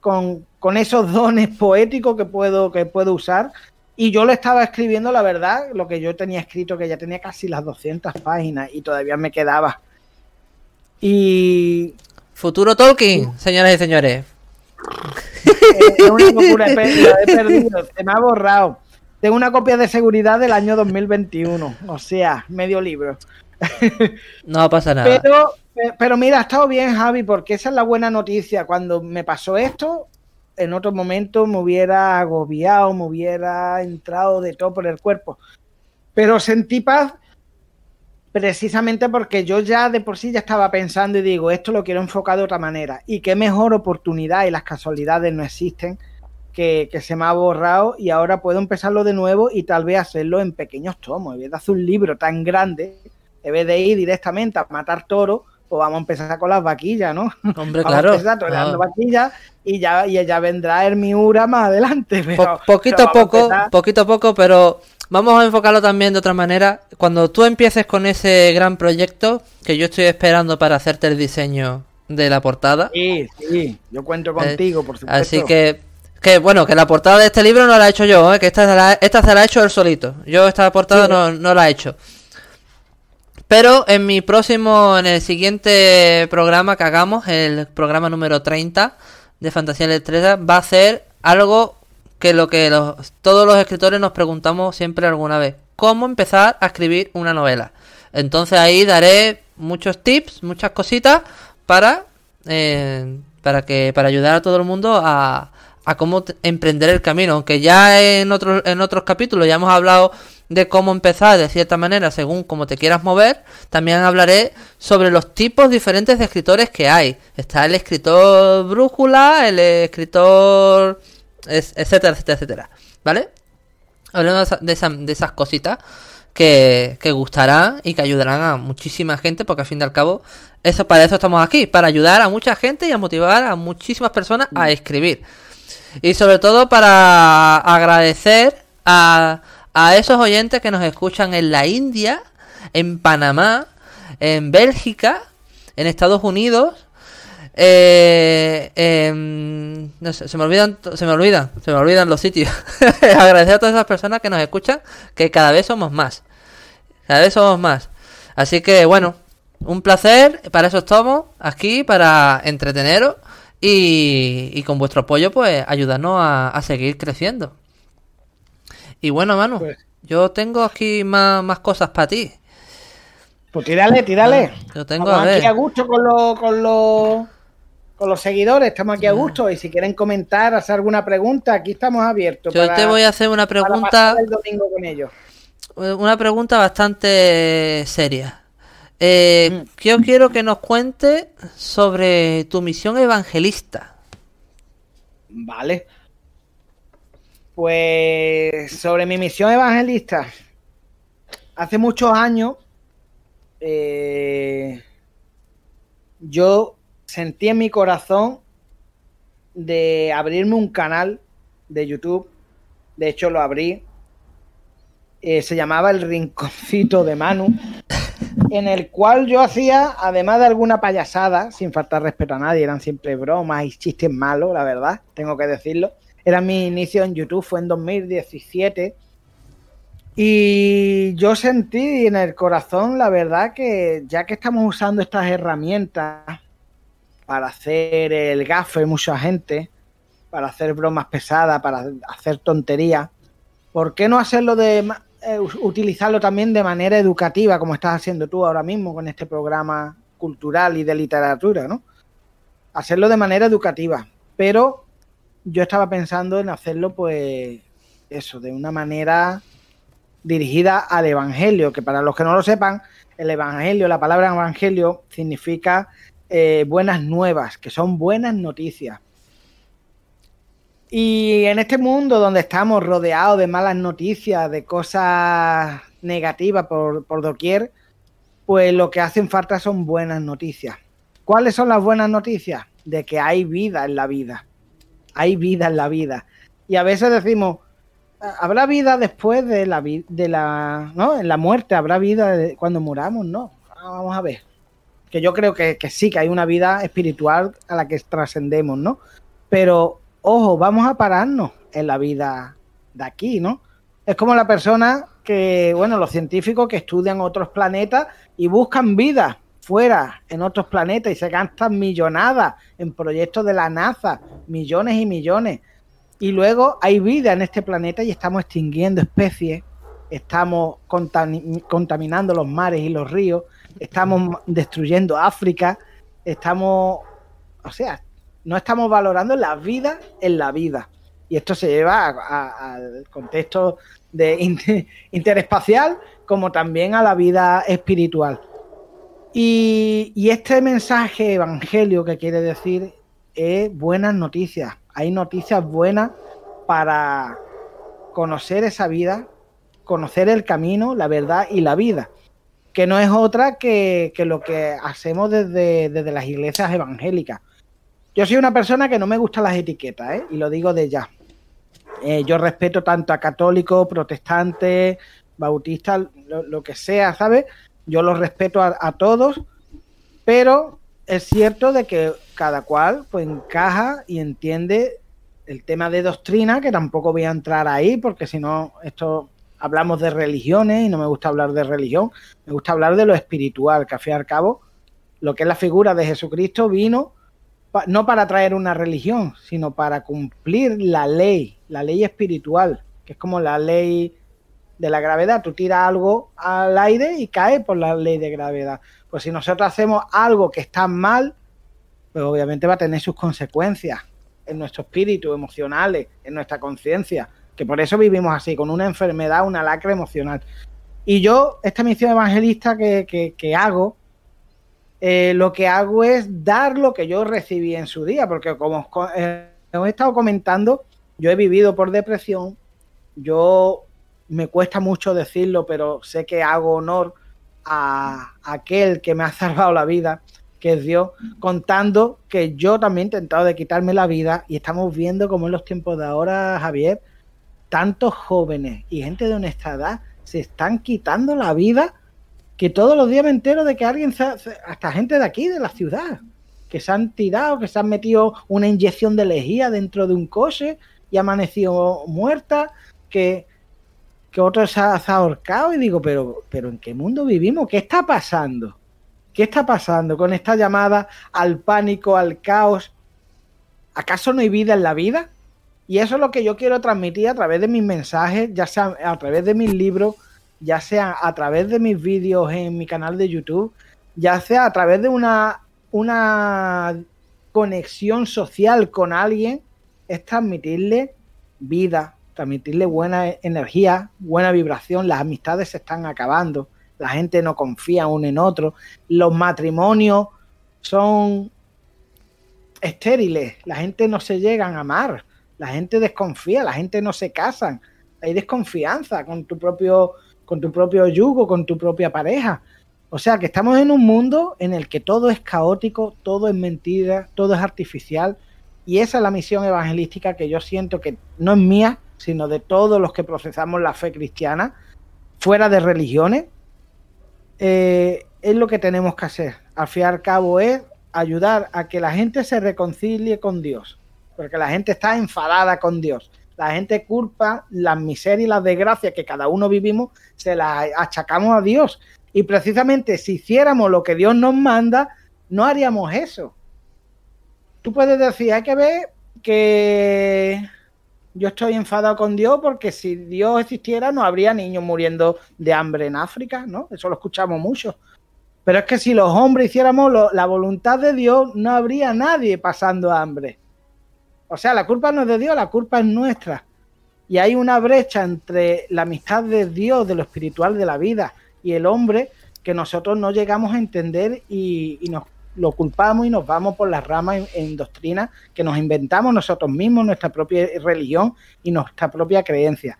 con, esos dones poéticos que puedo, que puedo usar. Y yo lo estaba escribiendo, la verdad, lo que yo tenía escrito, que ya tenía casi las 200 páginas y todavía me quedaba. Y... Futuro Tolkien, señoras y señores. es una locura, lo he perdido, se me ha borrado. Tengo una copia de seguridad del año 2021, o sea, medio libro. No pasa nada. Pero, pe- pero mira, ha estado bien, Javi, porque esa es la buena noticia. Cuando me pasó esto, en otro momento me hubiera agobiado, me hubiera entrado de todo por el cuerpo. Pero sentí paz precisamente porque yo ya de por sí ya estaba pensando y digo, esto lo quiero enfocar de otra manera. Y qué mejor oportunidad y las casualidades no existen que, que se me ha borrado y ahora puedo empezarlo de nuevo y tal vez hacerlo en pequeños tomos. En vez de hacer un libro tan grande, en vez de ir directamente a matar toros, pues vamos a empezar con las vaquillas, ¿no? Hombre, Vamos claro. a empezar Ah. vaquillas y ya, y ya vendrá el Miura más adelante. Po- Pero, poquito a poco, empezar- poquito a poco, pero vamos a enfocarlo también de otra manera. Cuando tú empieces con ese gran proyecto, que yo estoy esperando para hacerte el diseño de la portada. Sí, sí, yo cuento contigo, por supuesto. Eh, Así que, que bueno, que la portada de este libro no la he hecho yo, ¿eh? que esta se la, esta se la ha hecho él solito. Yo esta portada Sí. no, no la he hecho. Pero en mi próximo, en el siguiente programa que hagamos, el programa número 30 de Fantasía Electreta, va a ser algo que lo que los- todos los escritores nos preguntamos siempre alguna vez. ¿Cómo empezar a escribir una novela? Entonces ahí daré muchos tips, muchas cositas para, eh, para que para ayudar a todo el mundo a, a cómo emprender el camino. Aunque ya en otros en otros capítulos ya hemos hablado de cómo empezar de cierta manera según cómo te quieras mover, también hablaré sobre los tipos diferentes de escritores que hay. Está el escritor brújula, el escritor es- etcétera, etcétera, etcétera. ¿Vale? Hablando de, esa- de, esa- de esas cositas que, que gustarán y que ayudarán a muchísima gente, porque al fin y al cabo, eso, para eso estamos aquí, para ayudar a mucha gente y a motivar a muchísimas personas a escribir. Y sobre todo para agradecer a, a esos oyentes que nos escuchan en la India, en Panamá, en Bélgica, en Estados Unidos. Eh, no sé, se me olvidan, se me olvidan, se me olvidan los sitios. Agradecer a todas esas personas que nos escuchan, que cada vez somos más. Cada vez somos más. Así que bueno, un placer, para eso estamos aquí, para entreteneros y, con vuestro apoyo pues ayudarnos a seguir creciendo. Y bueno, Manu, Pues- yo tengo aquí más, más cosas para ti. Pues tírale, tírale. Yo tengo, a ver. aquí a gusto con los, con los, con los seguidores, estamos aquí a gusto. Y si quieren comentar, hacer alguna pregunta, aquí estamos abiertos. Yo para- te voy a hacer una pregunta, el domingo con ellos. una pregunta bastante seria. Eh, Mm. Yo quiero que nos cuente sobre tu misión evangelista. Vale. Pues sobre mi misión evangelista. Hace muchos años eh, yo sentí en mi corazón de abrirme un canal de YouTube. De hecho lo abrí. Eh, se llamaba El Rinconcito de Manu. En el cual yo hacía, además de alguna payasada, sin faltar respeto a nadie, eran siempre bromas y chistes malos, la verdad, tengo que decirlo. Era mi inicio en YouTube, fue en 2017. Y yo sentí en el corazón, la verdad, que ya que estamos usando estas herramientas para hacer el gafe, mucha gente, para hacer bromas pesadas, para hacer tonterías, ¿por qué no hacerlo de eh, utilizarlo también de manera educativa, como estás haciendo tú ahora mismo con este programa cultural y de literatura, ¿no? Hacerlo de manera educativa. Pero yo estaba pensando en hacerlo, pues, eso, de una manera dirigida al Evangelio, que para los que no lo sepan, el Evangelio, la palabra Evangelio significa eh, buenas nuevas, que son buenas noticias. Y en este mundo donde estamos rodeados de malas noticias, de cosas negativas por, por doquier, pues lo que hacen falta son buenas noticias. ¿Cuáles son las buenas noticias? De que hay vida en la vida. Hay vida en la vida. Y a veces decimos, ¿habrá vida después de la de la, ¿no? En la muerte, ¿habrá vida cuando muramos? No. Vamos a ver. Que yo creo que, que sí, que hay una vida espiritual a la que trascendemos, ¿no? Pero, ojo, vamos a pararnos en la vida de aquí, ¿no? Es como la persona que, bueno, los científicos que estudian otros planetas y buscan vida fuera, en otros planetas, y se gastan millonadas en proyectos de la NASA, millones y millones. Y luego hay vida en este planeta y estamos extinguiendo especies, estamos contaminando los mares y los ríos, estamos destruyendo África, estamos, o sea, no estamos valorando la vida en la vida. Y esto se lleva al contexto de interespacial como también a la vida espiritual. Y, este mensaje evangelio que quiere decir es buenas noticias. Hay noticias buenas para conocer esa vida, conocer el camino, la verdad y la vida, que no es otra que, lo que hacemos desde, desde, las iglesias evangélicas. Yo soy una persona que no me gustan las etiquetas, ¿eh? y lo digo de ya. Eh, yo respeto tanto a católicos, protestantes, bautistas, lo, que sea, ¿sabes? Yo los respeto a, todos, pero es cierto de que cada cual pues encaja y entiende el tema de doctrina, que tampoco voy a entrar ahí, porque si no, esto hablamos de religiones y no me gusta hablar de religión, me gusta hablar de lo espiritual, que al fin y al cabo, lo que es la figura de Jesucristo vino no para traer una religión, sino para cumplir la ley, la ley espiritual, que es como la ley de la gravedad. Tú tiras algo al aire y cae por la ley de gravedad. Pues si nosotros hacemos algo que está mal, pues obviamente va a tener sus consecuencias en nuestro espíritu, emocionales, en nuestra conciencia, que por eso vivimos así, con una enfermedad, una lacra emocional. Y yo, esta misión evangelista que, que hago, eh, lo que hago es dar lo que yo recibí en su día, porque como eh, he estado comentando, yo he vivido por depresión, yo me cuesta mucho decirlo, pero sé que hago honor a, aquel que me ha salvado la vida, que es Dios, contando que yo también he intentado de quitarme la vida y estamos viendo como en los tiempos de ahora, Javier, tantos jóvenes y gente de nuestra edad se están quitando la vida que todos los días me entero de que alguien, hasta gente de aquí, de la ciudad, que se han tirado, que se han metido una inyección de lejía dentro de un coche y amanecido muerta, que, que otro se ha, ahorcado y digo, pero, pero ¿en qué mundo vivimos? ¿Qué está pasando? ¿Qué está pasando con esta llamada al pánico, al caos? ¿Acaso no hay vida en la vida? Y eso es lo que yo quiero transmitir a través de mis mensajes, ya sea a través de mis libros, ya sea a través de mis vídeos en mi canal de YouTube, ya sea a través de una, una conexión social con alguien, es transmitirle vida, transmitirle buena energía, buena vibración, las amistades se están acabando, la gente no confía uno en otro, los matrimonios son estériles, la gente no se llegan a amar, la gente desconfía, la gente no se casan, hay desconfianza con tu propio con tu propio yugo, con tu propia pareja. O sea que estamos en un mundo en el que todo es caótico, todo es mentira, todo es artificial. Y esa es la misión evangelística que yo siento que no es mía, sino de todos los que procesamos la fe cristiana, fuera de religiones. Eh, es lo que tenemos que hacer. Al fin y al cabo es ayudar a que la gente se reconcilie con Dios, porque la gente está enfadada con Dios la gente culpa las miserias y las desgracias que cada uno vivimos, se las achacamos a Dios. Y precisamente si hiciéramos lo que Dios nos manda, no haríamos eso. Tú puedes decir, hay que ver que yo estoy enfadado con Dios porque si Dios existiera no habría niños muriendo de hambre en África, ¿no? Eso lo escuchamos mucho. Pero es que si los hombres hiciéramos la voluntad de Dios, no habría nadie pasando hambre. O sea, la culpa no es de Dios, la culpa es nuestra. Y hay una brecha entre la amistad de Dios, de lo espiritual de la vida, y el hombre que nosotros no llegamos a entender y, nos lo culpamos y nos vamos por las ramas en, doctrina que nos inventamos nosotros mismos, nuestra propia religión y nuestra propia creencia.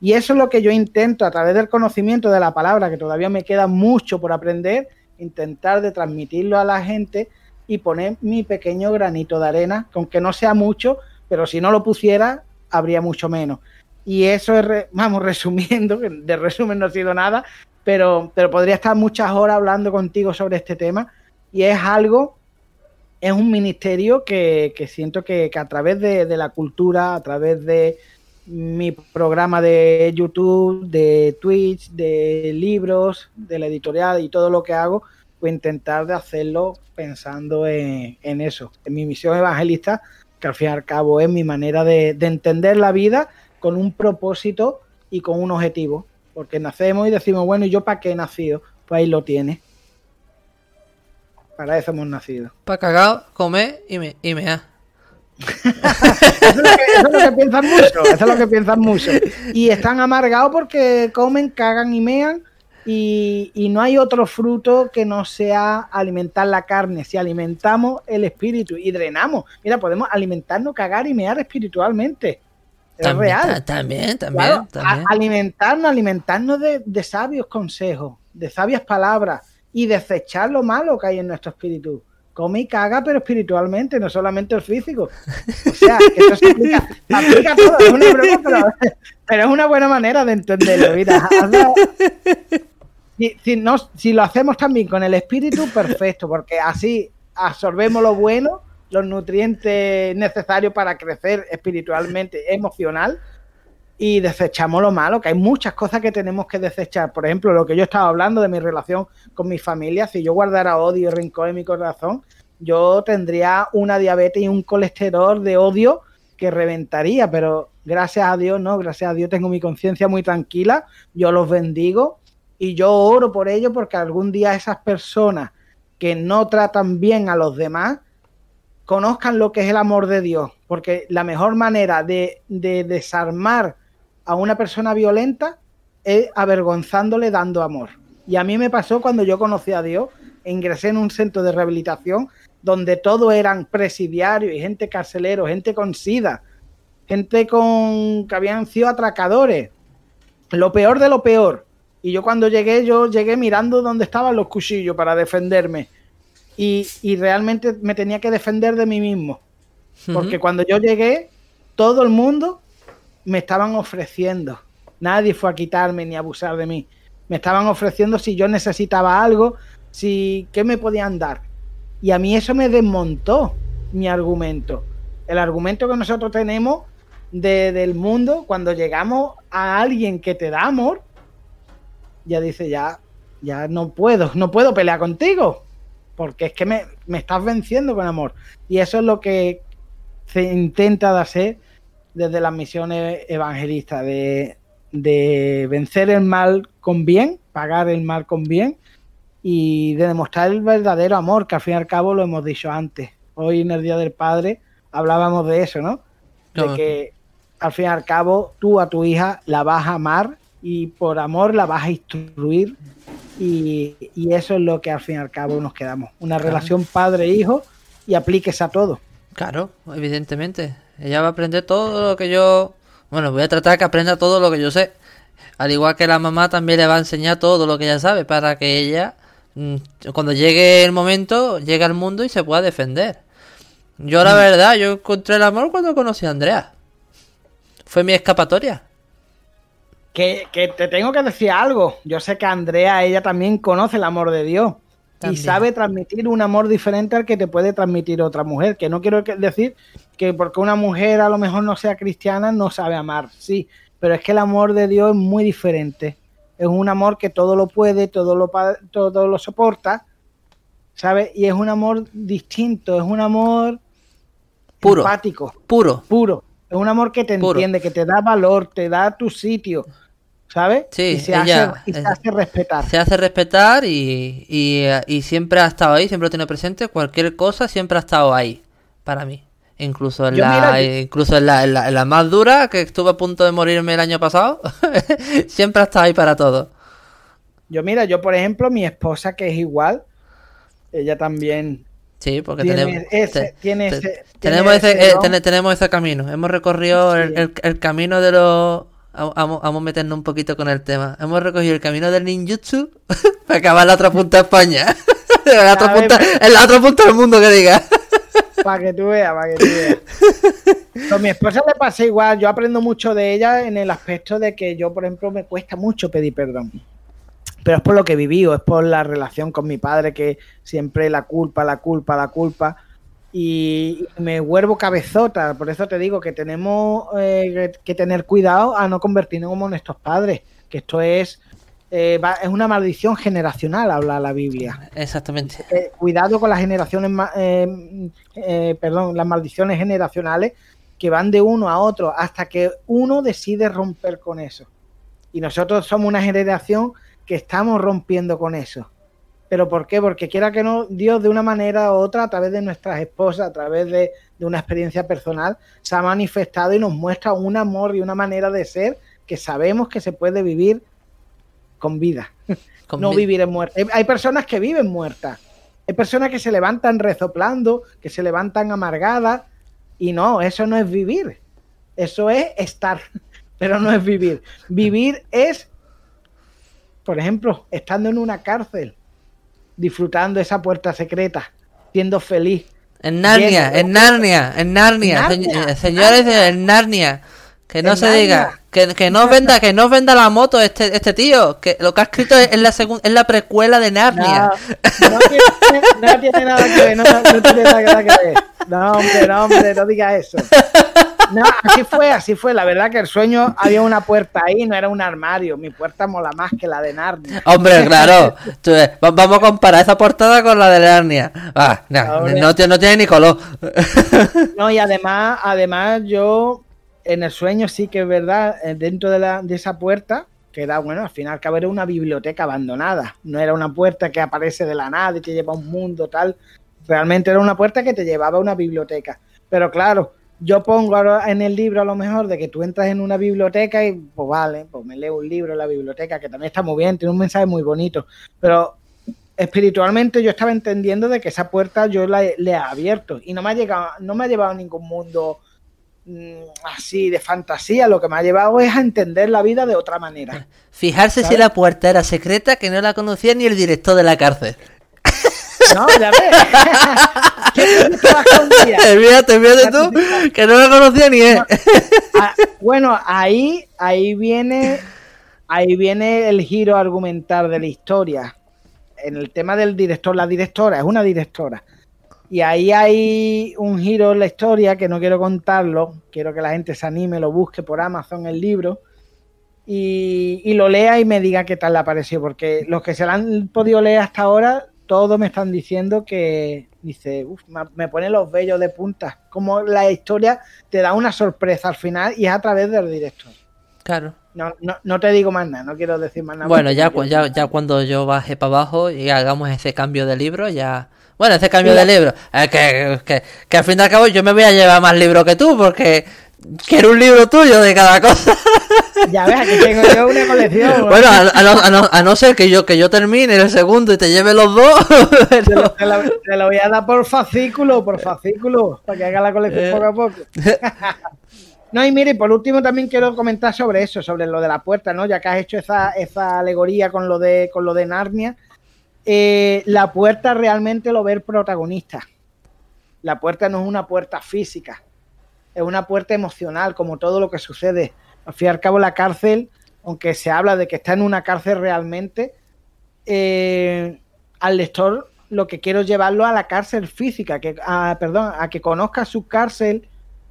Y eso es lo que yo intento a través del conocimiento de la palabra, que todavía me queda mucho por aprender, intentar de transmitirlo a la gente y poner mi pequeño granito de arena, aunque no sea mucho, pero si no lo pusiera, habría mucho menos. Y eso es, vamos, resumiendo, de resumen no ha sido nada, pero, pero podría estar muchas horas hablando contigo sobre este tema. Y es algo, es un ministerio que, siento que, a través de, de, la cultura, a través de mi programa de YouTube, de Twitch, de libros, de la editorial y todo lo que hago, pues intentar de hacerlo pensando en, en eso, en mi misión evangelista, que al fin y al cabo es mi manera de, de entender la vida con un propósito y con un objetivo. Porque nacemos y decimos, bueno, ¿y yo para qué he nacido? Pues ahí lo tienes. Para eso hemos nacido. Para cagar, comer y me, y mear. Eso es, lo que, eso es lo que piensan mucho. Eso es lo que piensan mucho. Y están amargados porque comen, cagan y mean. Y, y no hay otro fruto que no sea alimentar la carne. Si alimentamos el espíritu y drenamos, mira, podemos alimentarnos, cagar y mear espiritualmente. Es También, real. ta- también, también, Claro, también. alimentarnos, alimentarnos de, de sabios consejos, de sabias palabras y desechar lo malo que hay en nuestro espíritu. Come y caga, pero espiritualmente, no solamente el físico. O sea, que eso se aplica, aplica todo. Es una broma, pero, es una buena manera de entenderlo. Mira, si, si no- si lo hacemos también con el espíritu, perfecto, porque así absorbemos lo bueno, los nutrientes necesarios para crecer espiritualmente, emocional, y desechamos lo malo, que hay muchas cosas que tenemos que desechar. Por ejemplo, lo que yo estaba hablando de mi relación con mi familia, si yo guardara odio y rencor en mi corazón, yo tendría una diabetes y un colesterol de odio que reventaría, pero gracias a Dios, no, gracias a Dios tengo mi conciencia muy tranquila, yo los bendigo y yo oro por ello porque algún día esas personas que no tratan bien a los demás conozcan lo que es el amor de Dios, porque la mejor manera de, de desarmar a una persona violenta es avergonzándole dando amor. Y a mí me pasó cuando yo conocí a Dios, ingresé en un centro de rehabilitación donde todo eran presidiarios y gente carcelero, gente con sida, gente con que habían sido atracadores, lo peor de lo peor. Y yo cuando llegué, yo llegué mirando dónde estaban los cuchillos para defenderme. Y, y realmente me tenía que defender de mí mismo. Porque cuando yo llegué, todo el mundo me estaban ofreciendo. Nadie fue a quitarme ni a abusar de mí. Me estaban ofreciendo si yo necesitaba algo, si qué me podían dar. Y a mí eso me desmontó mi argumento. El argumento que nosotros tenemos de- del mundo, cuando llegamos a alguien que te da amor, ya dice, ya, ya no puedo, no puedo pelear contigo. Porque es que me, me estás venciendo con amor. Y eso es lo que se intenta de hacer desde las misiones evangelistas, de, de vencer el mal con bien, pagar el mal con bien y de demostrar el verdadero amor, que al fin y al cabo lo hemos dicho antes. Hoy en el Día del Padre hablábamos de eso, ¿no? De que al fin y al cabo tú a tu hija la vas a amar y por amor la vas a instruir y, y eso es lo que al fin y al cabo nos quedamos. Una Claro. relación padre-hijo y apliques a todo. Claro, evidentemente. Ella va a aprender todo lo que yo... Bueno, voy a tratar que aprenda todo lo que yo sé. Al igual que la mamá también le va a enseñar todo lo que ella sabe para que ella, mm, cuando llegue el momento, llegue al mundo y se pueda defender. Yo la verdad, yo encontré el amor cuando conocí a Andrea. Fue mi escapatoria. Que, que te tengo que decir algo. Yo sé que Andrea, ella también conoce el amor de Dios. También. Y sabe transmitir un amor diferente al que te puede transmitir otra mujer. Que no quiero decir que porque una mujer a lo mejor no sea cristiana no sabe amar. Sí, pero es que el amor de Dios es muy diferente. Es un amor que todo lo puede, todo lo, todo lo soporta. ¿Sabes? Y es un amor distinto. Es un amor Puro. empático Puro. puro. Es un amor que te Puro. entiende, que te da valor, te da tu sitio, ¿sabes? Sí, y se, ella- hace, y se ella- hace respetar. Se hace respetar y, y, eh, y siempre ha estado ahí, siempre lo tiene presente. Cualquier cosa siempre ha estado ahí para mí. Incluso en, Yo, la, eh, incluso en la, en la- en la más dura, que estuve a punto de morirme el año pasado, siempre ha estado ahí para todo. Yo, mira, yo, por ejemplo, mi esposa, que es igual, ella también Sí, porque tenemos, ese, tenemos, eh, tenemos ese camino. Hemos recorrido el, el- el camino de los... Vamos, vamos a meternos un poquito con el tema. Hemos recorrido el camino del ninjutsu para acabar en la otra punta de España. en, la otra punta, en la otra punta del mundo que diga. Para que tú veas, para que tú veas. Con mi esposa le pasa igual. Yo aprendo mucho de ella en el aspecto de que yo, por ejemplo, me cuesta mucho pedir perdón. Pero es por lo que he vivido, es por la relación con mi padre, que siempre la culpa, la culpa, la culpa. Y me vuelvo cabezota. Por eso te digo que tenemos eh, que, tener cuidado a no convertirnos como nuestros padres. Que esto es eh, va- es una maldición generacional, habla la Biblia. Exactamente. Eh, cuidado con las generaciones, eh, perdón, las maldiciones generacionales que van de uno a otro hasta que uno decide romper con eso. Y nosotros somos una generación que estamos rompiendo con eso. ¿Pero por qué? Porque quiera que no, Dios de una manera u otra, a través de nuestras esposas, a través de, de una experiencia personal, se ha manifestado y nos muestra un amor y una manera de ser que sabemos que se puede vivir con vida Con no vivir en muerte. Hay- Hay personas que viven muertas. Hay personas que se levantan rezoplando, que se levantan amargadas. Y no, eso no es vivir. Eso es estar, pero no es vivir. Vivir es, por ejemplo, estando en una cárcel, disfrutando esa puerta secreta, siendo feliz. En Narnia, en Narnia, en Narnia, Narnia. señ- señores, en Narnia. Que no se Narnia. diga, que, que no venda, que no venda la moto este, este tío, que lo que ha escrito es, es la segun- es la precuela de Narnia. No, no tiene, no tiene nada que ver, no, no tiene nada que ver. No, hombre, no, hombre, no diga eso. No, así fue, así fue. La verdad que el sueño había una puerta ahí, no era un armario. Mi puerta mola más que la de Narnia. Hombre, claro. Eh, va- vamos a comparar esa portada con la de Narnia. Ah, no, no, tiene- no tiene ni color. No, y además, además yo en el sueño sí que es verdad, eh, dentro de, la, de esa puerta, que era, bueno, al final que era una biblioteca abandonada. No era una puerta que aparece de la nada y te lleva a un mundo tal. Realmente era una puerta que te llevaba a una biblioteca. Pero claro, yo pongo ahora en el libro a lo mejor de que tú entras en una biblioteca y pues vale, pues me leo un libro en la biblioteca que también está muy bien, tiene un mensaje muy bonito. Pero espiritualmente yo estaba entendiendo de que esa puerta yo la he- le he abierto y no me ha llegado, no me ha llevado a ningún mundo mm, así de fantasía, lo que me ha llevado es a entender la vida de otra manera. Fijarse si la puerta era secreta, que no la conocía ni el director de la cárcel. No, ya ves. Tú, que no la conocía ni él. Ah, bueno, ahí, ahí viene, ahí viene el giro argumental de la historia. En el tema del director, la directora es una directora. Y ahí hay un giro en la historia que no quiero contarlo. Quiero que la gente se anime, lo busque por Amazon el libro y, y lo lea y me diga qué tal le ha parecido. Porque los que se lo han podido leer hasta ahora, todos me están diciendo que dice, "Uf, me- pone los vellos de punta. Como la historia te da una sorpresa al final y es a través del director. Claro. No, no, no te digo más nada, no quiero decir más nada. Bueno, ya, cu- ya, ya cuando yo baje para abajo y hagamos ese cambio de libro, ya... Bueno, ese cambio de libro. Es que, que, que al fin y al cabo yo me voy a llevar más libros que tú, porque quiero un libro tuyo de cada cosa. Ya ves, aquí tengo yo una colección. bueno, a, a no, a no- a no ser que yo, que yo termine el segundo y te lleve los dos. Te pero- lo, te lo- te lo voy a dar por fascículo, por fascículo, para que haga la colección Eh. poco a poco. No, y mire, por último también quiero comentar sobre eso, sobre lo de la puerta, ¿no? Ya que has hecho esa, esa alegoría con lo de, con lo de Narnia. eh, la puerta realmente lo ve el protagonista. La puerta no es una puerta física, es una puerta emocional, como todo lo que sucede. Al fin y al cabo, la cárcel, aunque se habla de que está en una cárcel realmente, eh, al lector lo que quiero es llevarlo a la cárcel física, que, perdón, a que conozca su cárcel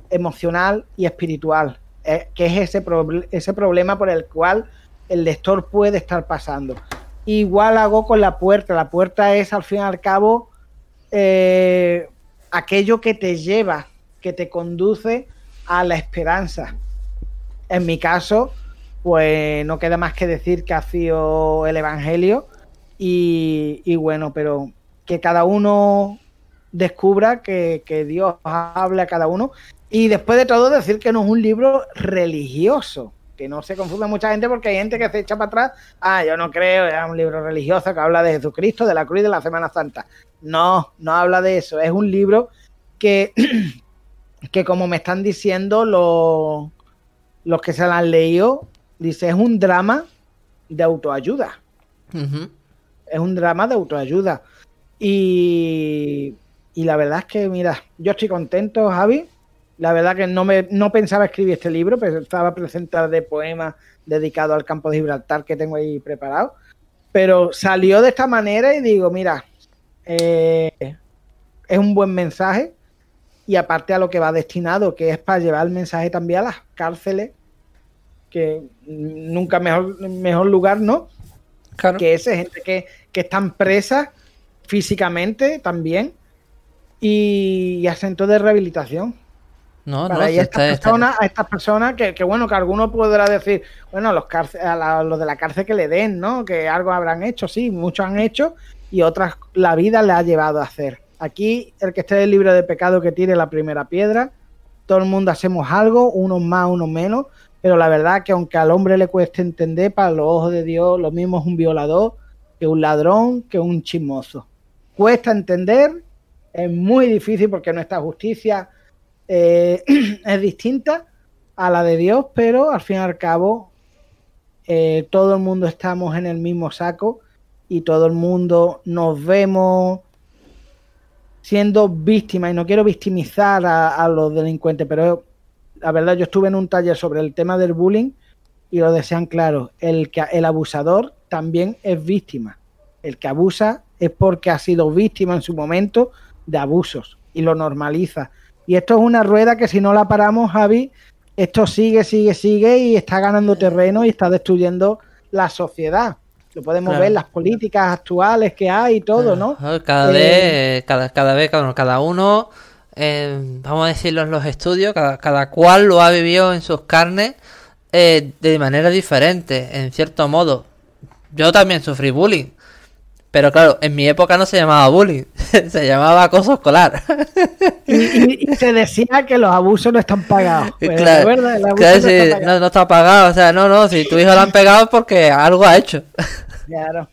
emocional y espiritual, eh, que es ese, ese problema por el cual el lector puede estar pasando. Igual hago con la puerta, la puerta es al fin y al cabo eh, aquello que te lleva, que te conduce a la esperanza. En mi caso, pues no queda más que decir que ha sido el Evangelio y, bueno, pero que cada uno descubra que, que Dios habla a cada uno y después de todo decir que no es un libro religioso, que no se confunda mucha gente porque hay gente que se echa para atrás, ah, yo no creo, es un libro religioso que habla de Jesucristo, de la cruz y de la Semana Santa. No, no habla de eso, es un libro que, que como me están diciendo los, los que se lo han leído, dice, es un drama de autoayuda es un drama de autoayuda. Y, y la verdad es que, mira, yo estoy contento, Javi. La verdad que no, me, no pensaba escribir este libro, pensaba presentar de poemas dedicados al campo de Gibraltar que tengo ahí preparado. Pero salió de esta manera y digo, mira, eh, es un buen mensaje y aparte a lo que va destinado, que es para llevar el mensaje también a las cárceles, que nunca mejor, mejor lugar, ¿no? Que es gente que, que están presas físicamente también y, a centros de rehabilitación. No, Para no, a, estas personas, a estas personas que, que, bueno, que alguno podrá decir, bueno, los, cárcel, a la, los de la cárcel que le den, ¿no? Que algo habrán hecho, sí, muchos han hecho y otras la vida le ha llevado a hacer. Aquí, el que esté libro de pecado que tire la primera piedra, todo el mundo hacemos algo, unos más, unos menos, pero la verdad que aunque al hombre le cueste entender, para los ojos de Dios lo mismo es un violador que un ladrón, que un chismoso. Cuesta entender, es muy difícil porque nuestra justicia eh, es distinta a la de Dios, pero al fin y al cabo eh, todo el mundo estamos en el mismo saco y todo el mundo nos vemos siendo víctimas, y no quiero victimizar a, a, los delincuentes, pero la verdad yo estuve en un taller sobre el tema del bullying y lo desean claro, el, que, el abusador también es víctima, el que abusa es porque ha sido víctima en su momento de abusos y lo normaliza. Y esto es una rueda que si no la paramos, Javi, esto sigue, sigue, sigue y está ganando terreno y está destruyendo la sociedad. Podemos claro. ver las políticas actuales que hay y todo, ¿no? Cada eh, vez, cada, cada vez, cada, cada uno, eh, vamos a decirlo en los estudios, cada, cada cual lo ha vivido en sus carnes eh, de manera diferente, en cierto modo. Yo también sufrí bullying. Pero claro, en mi época no se llamaba bullying, se llamaba acoso escolar. Y, y, y, se decía que los abusos no están pagados. Pues, claro, claro no, sí, está pagado. no, no, está pagado. O sea, no, no, si tu hijo lo han pegado es porque algo ha hecho. Claro.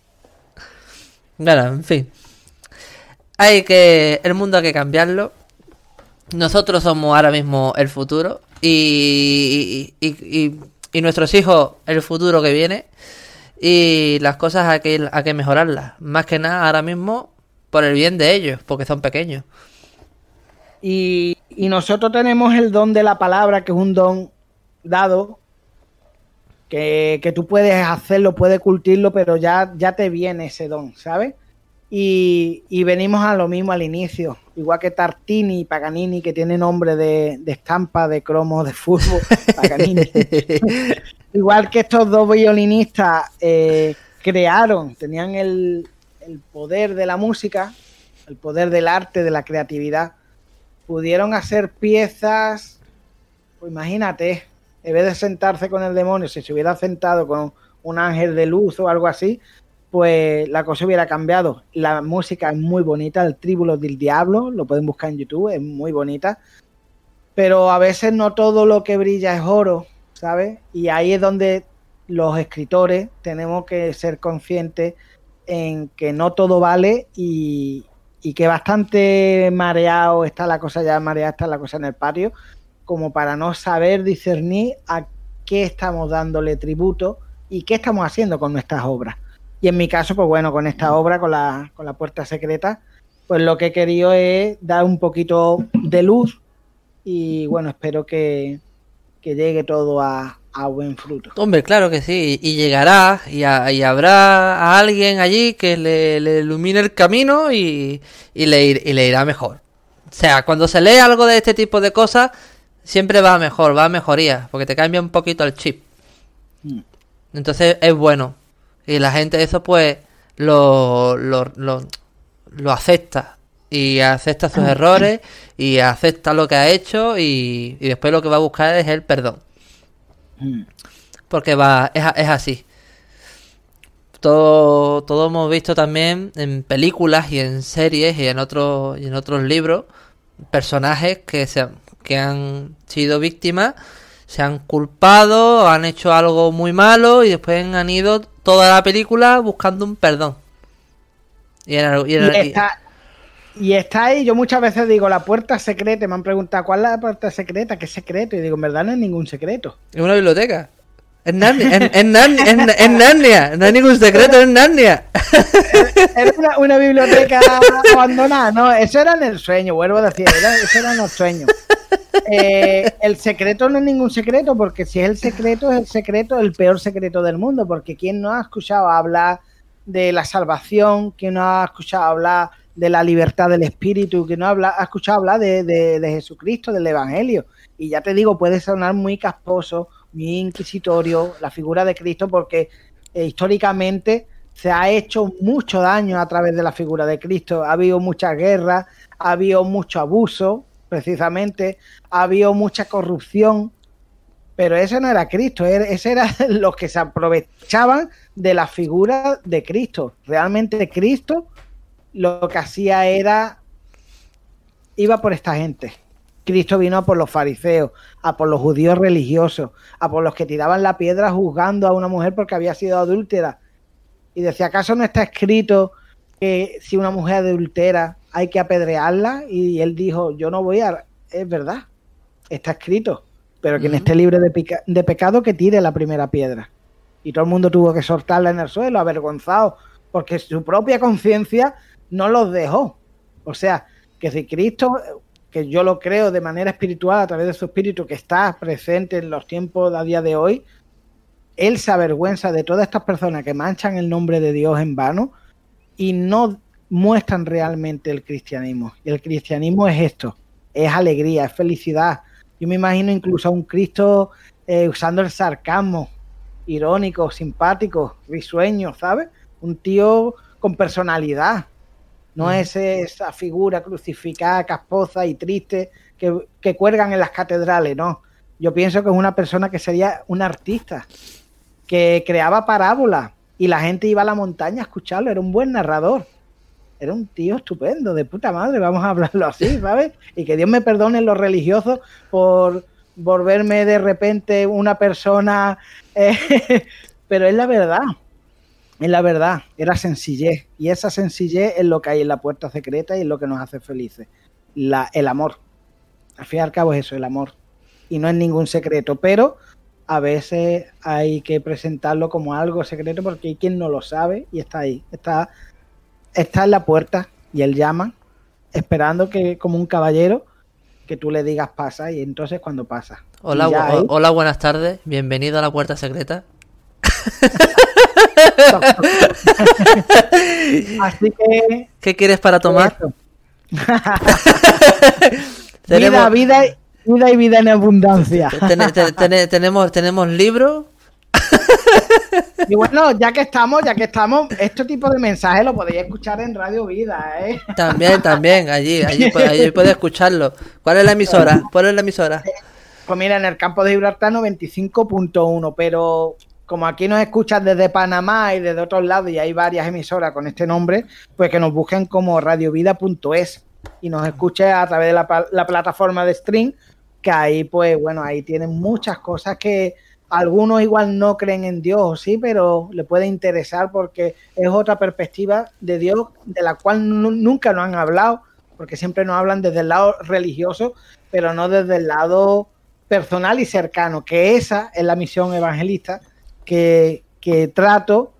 Bueno, en fin. Hay que. El mundo hay que cambiarlo. Nosotros somos ahora mismo el futuro. Y, y, y nuestros hijos el futuro que viene y las cosas hay que, hay que mejorarlas. Más que nada ahora mismo por el bien de ellos, porque son pequeños. Y, y, nosotros tenemos el don de la palabra, que es un don dado, que, que tú puedes hacerlo, puedes cultirlo, pero ya, ya te viene ese don, ¿sabes? Y, y, venimos a lo mismo al inicio, igual que Tartini y Paganini, que tiene nombre de, de estampa, de cromo, de fútbol, Paganini. igual que estos dos violinistas eh, crearon, tenían el, el, poder de la música, el poder del arte, de la creatividad, pudieron hacer piezas, pues imagínate, en vez de sentarse con el demonio, si se hubiera sentado con un ángel de luz o algo así, pues la cosa hubiera cambiado. La música es muy bonita, el Tríbulo del Diablo, lo pueden buscar en YouTube, es muy bonita. Pero a veces no todo lo que brilla es oro, ¿sabes? Y ahí es donde los escritores tenemos que ser conscientes en que no todo vale y, y que bastante mareado está la cosa, ya mareada está la cosa en el patio, como para no saber discernir a qué estamos dándole tributo y qué estamos haciendo con nuestras obras. Y en mi caso, pues bueno, con esta obra, con la, con la puerta secreta, pues lo que he querido es dar un poquito de luz y bueno, espero que, que llegue todo a, a, buen fruto. Hombre, claro que sí, y llegará y, a, y habrá a alguien allí que le, le ilumine el camino y, y, le, y le irá mejor. O sea, cuando se lee algo de este tipo de cosas, siempre va mejor, va a mejoría, porque te cambia un poquito el chip. Entonces es bueno. Y la gente eso pues lo, lo, lo, lo acepta. Y acepta sus errores y acepta lo que ha hecho y, y, después lo que va a buscar es el perdón. Porque va, es, es así. Todo, todo hemos visto también en películas y en series y en otros, y en otros libros personajes que, se, que han sido víctimas, se han culpado, han hecho algo muy malo y después han ido toda la película buscando un perdón. Y, era, y, era, y, está, y, está, ahí, yo muchas veces digo, la puerta secreta, me han preguntado, ¿cuál es la puerta secreta? ¿Qué secreto? Y digo, en verdad no es ningún secreto. Es una biblioteca. Es Narnia, en, en, en, en, Narnia, no hay ningún secreto en Narnia. Era una, una, biblioteca abandonada, no, eso era en el sueño, vuelvo a decir, era, eso era en el sueño. Eh, el secreto no es ningún secreto, porque si es el secreto, es el secreto, el peor secreto del mundo, porque ¿quién no ha escuchado hablar de la salvación? ¿Quién no ha escuchado hablar de la libertad del espíritu? ¿Quién no ha, ha escuchado hablar de, Jesucristo, del Evangelio? Y ya te digo, puede sonar muy casposo, muy inquisitorio la figura de Cristo porque eh, históricamente se ha hecho mucho daño a través de la figura de Cristo. Ha habido mucha guerra, ha habido mucho abuso, precisamente, ha habido mucha corrupción, pero ese no era Cristo, ese era los que se aprovechaban de la figura de Cristo. Realmente Cristo lo que hacía era, iba por esta gente. Cristo vino a por los fariseos, a por los judíos religiosos, a por los que tiraban la piedra juzgando a una mujer porque había sido adúltera y decía, ¿acaso no está escrito que si una mujer adultera hay que apedrearla? Y él dijo, yo no voy a... Es verdad, está escrito, pero quien esté libre de, de pecado que tire la primera piedra. Y todo el mundo tuvo que soltarla en el suelo, avergonzado, porque su propia conciencia no los dejó. O sea, que si Cristo, que yo lo creo de manera espiritual a través de su espíritu que está presente en los tiempos a día de hoy, él se avergüenza de todas estas personas que manchan el nombre de Dios en vano y no muestran realmente el cristianismo. Y el cristianismo es esto, es alegría, es felicidad. Yo me imagino incluso a un Cristo eh, usando el sarcasmo, irónico, simpático, risueño, ¿sabes? Un tío con personalidad. No es esa figura crucificada, casposa y triste que, que cuelgan en las catedrales, no. Yo pienso que es una persona que sería un artista, que creaba parábolas y la gente iba a la montaña a escucharlo, era un buen narrador. Era un tío estupendo, de puta madre, vamos a hablarlo así, ¿sabes? Y que Dios me perdone los religiosos por volverme de repente una persona, eh, pero es la verdad, es la verdad, era sencillez. Y esa sencillez es lo que hay en la puerta secreta y es lo que nos hace felices. La, el amor. Al fin y al cabo es eso, el amor. Y no es ningún secreto, pero a veces hay que presentarlo como algo secreto porque hay quien no lo sabe y está ahí, está, está en la puerta y él llama, esperando que como un caballero que tú le digas pasa y entonces cuando pasa. Hola, hola, buenas tardes, bienvenido a la puerta secreta. Así que... ¿Qué quieres para tomar? vida, vida Vida y vida en abundancia. tenemos, tenemos libros. Y bueno, ya que estamos, ya que estamos, este tipo de mensajes lo podéis escuchar en Radio Vida, ¿eh? También, también, allí, allí, allí puedes escucharlo. ¿Cuál es la emisora? ¿Cuál es la emisora? Pues mira, en el campo de Gibraltar 95.1, pero como aquí nos escuchan desde Panamá y desde otros lados y hay varias emisoras con este nombre, pues que nos busquen como radiovida.es y nos escuchen a través de la, la plataforma de stream que ahí pues bueno, ahí tienen muchas cosas que algunos igual no creen en Dios, sí, pero le puede interesar porque es otra perspectiva de Dios de la cual nunca nos han hablado, porque siempre nos hablan desde el lado religioso, pero no desde el lado personal y cercano, que esa es la misión evangelista que, que trato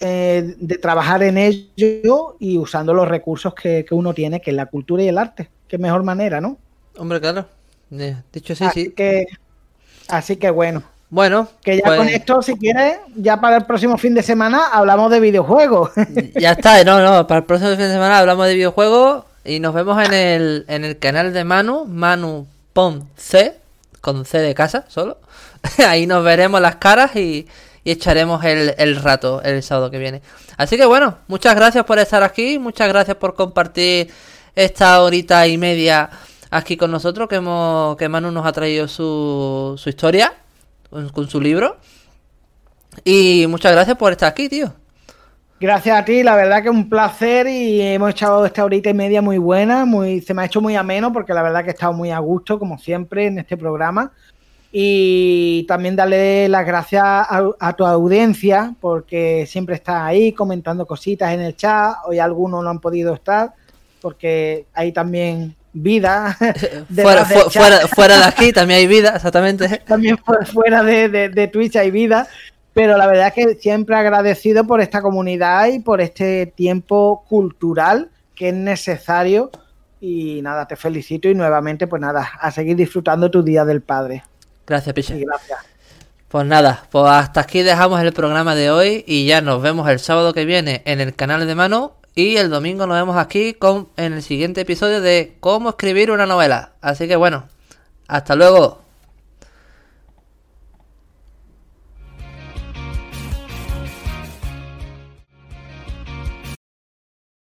eh, de trabajar en ello y usando los recursos que, que uno tiene, que es la cultura y el arte. Qué mejor manera, ¿no? Hombre, claro. Dicho sí, así Que, así que bueno. Bueno, que ya con pues- esto, si quieres, ya para el próximo fin de semana hablamos de videojuegos. Ya está, no, no, para el próximo fin de semana hablamos de videojuegos y nos vemos en el, en el canal de Manu, Manu Pon C, con C de casa solo. Ahí nos veremos las caras y, y echaremos el, el, rato el sábado que viene. Así que bueno, muchas gracias por estar aquí, muchas gracias por compartir esta horita y media aquí con nosotros, que, hemos, que Manu nos ha traído su, su historia con, su libro. Y muchas gracias por estar aquí, tío. Gracias a ti, la verdad que un placer y hemos echado esta horita y media muy buena, muy, se me ha hecho muy ameno porque la verdad que he estado muy a gusto, como siempre, en este programa. Y también darle las gracias a, a tu audiencia porque siempre está ahí comentando cositas en el chat. Hoy algunos no han podido estar porque hay también vida. fuera, fuera, de aquí también hay vida, exactamente. También fuera de, de, Twitch hay vida. Pero la verdad es que siempre agradecido por esta comunidad y por este tiempo cultural que es necesario. Y nada, te felicito y nuevamente, pues nada, a seguir disfrutando tu Día del Padre. Gracias, Piche. gracias. Pues nada, pues hasta aquí dejamos el programa de hoy y ya nos vemos el sábado que viene en el canal de Mano y el domingo nos vemos aquí con en el siguiente episodio de cómo escribir una novela. Así que bueno, hasta luego.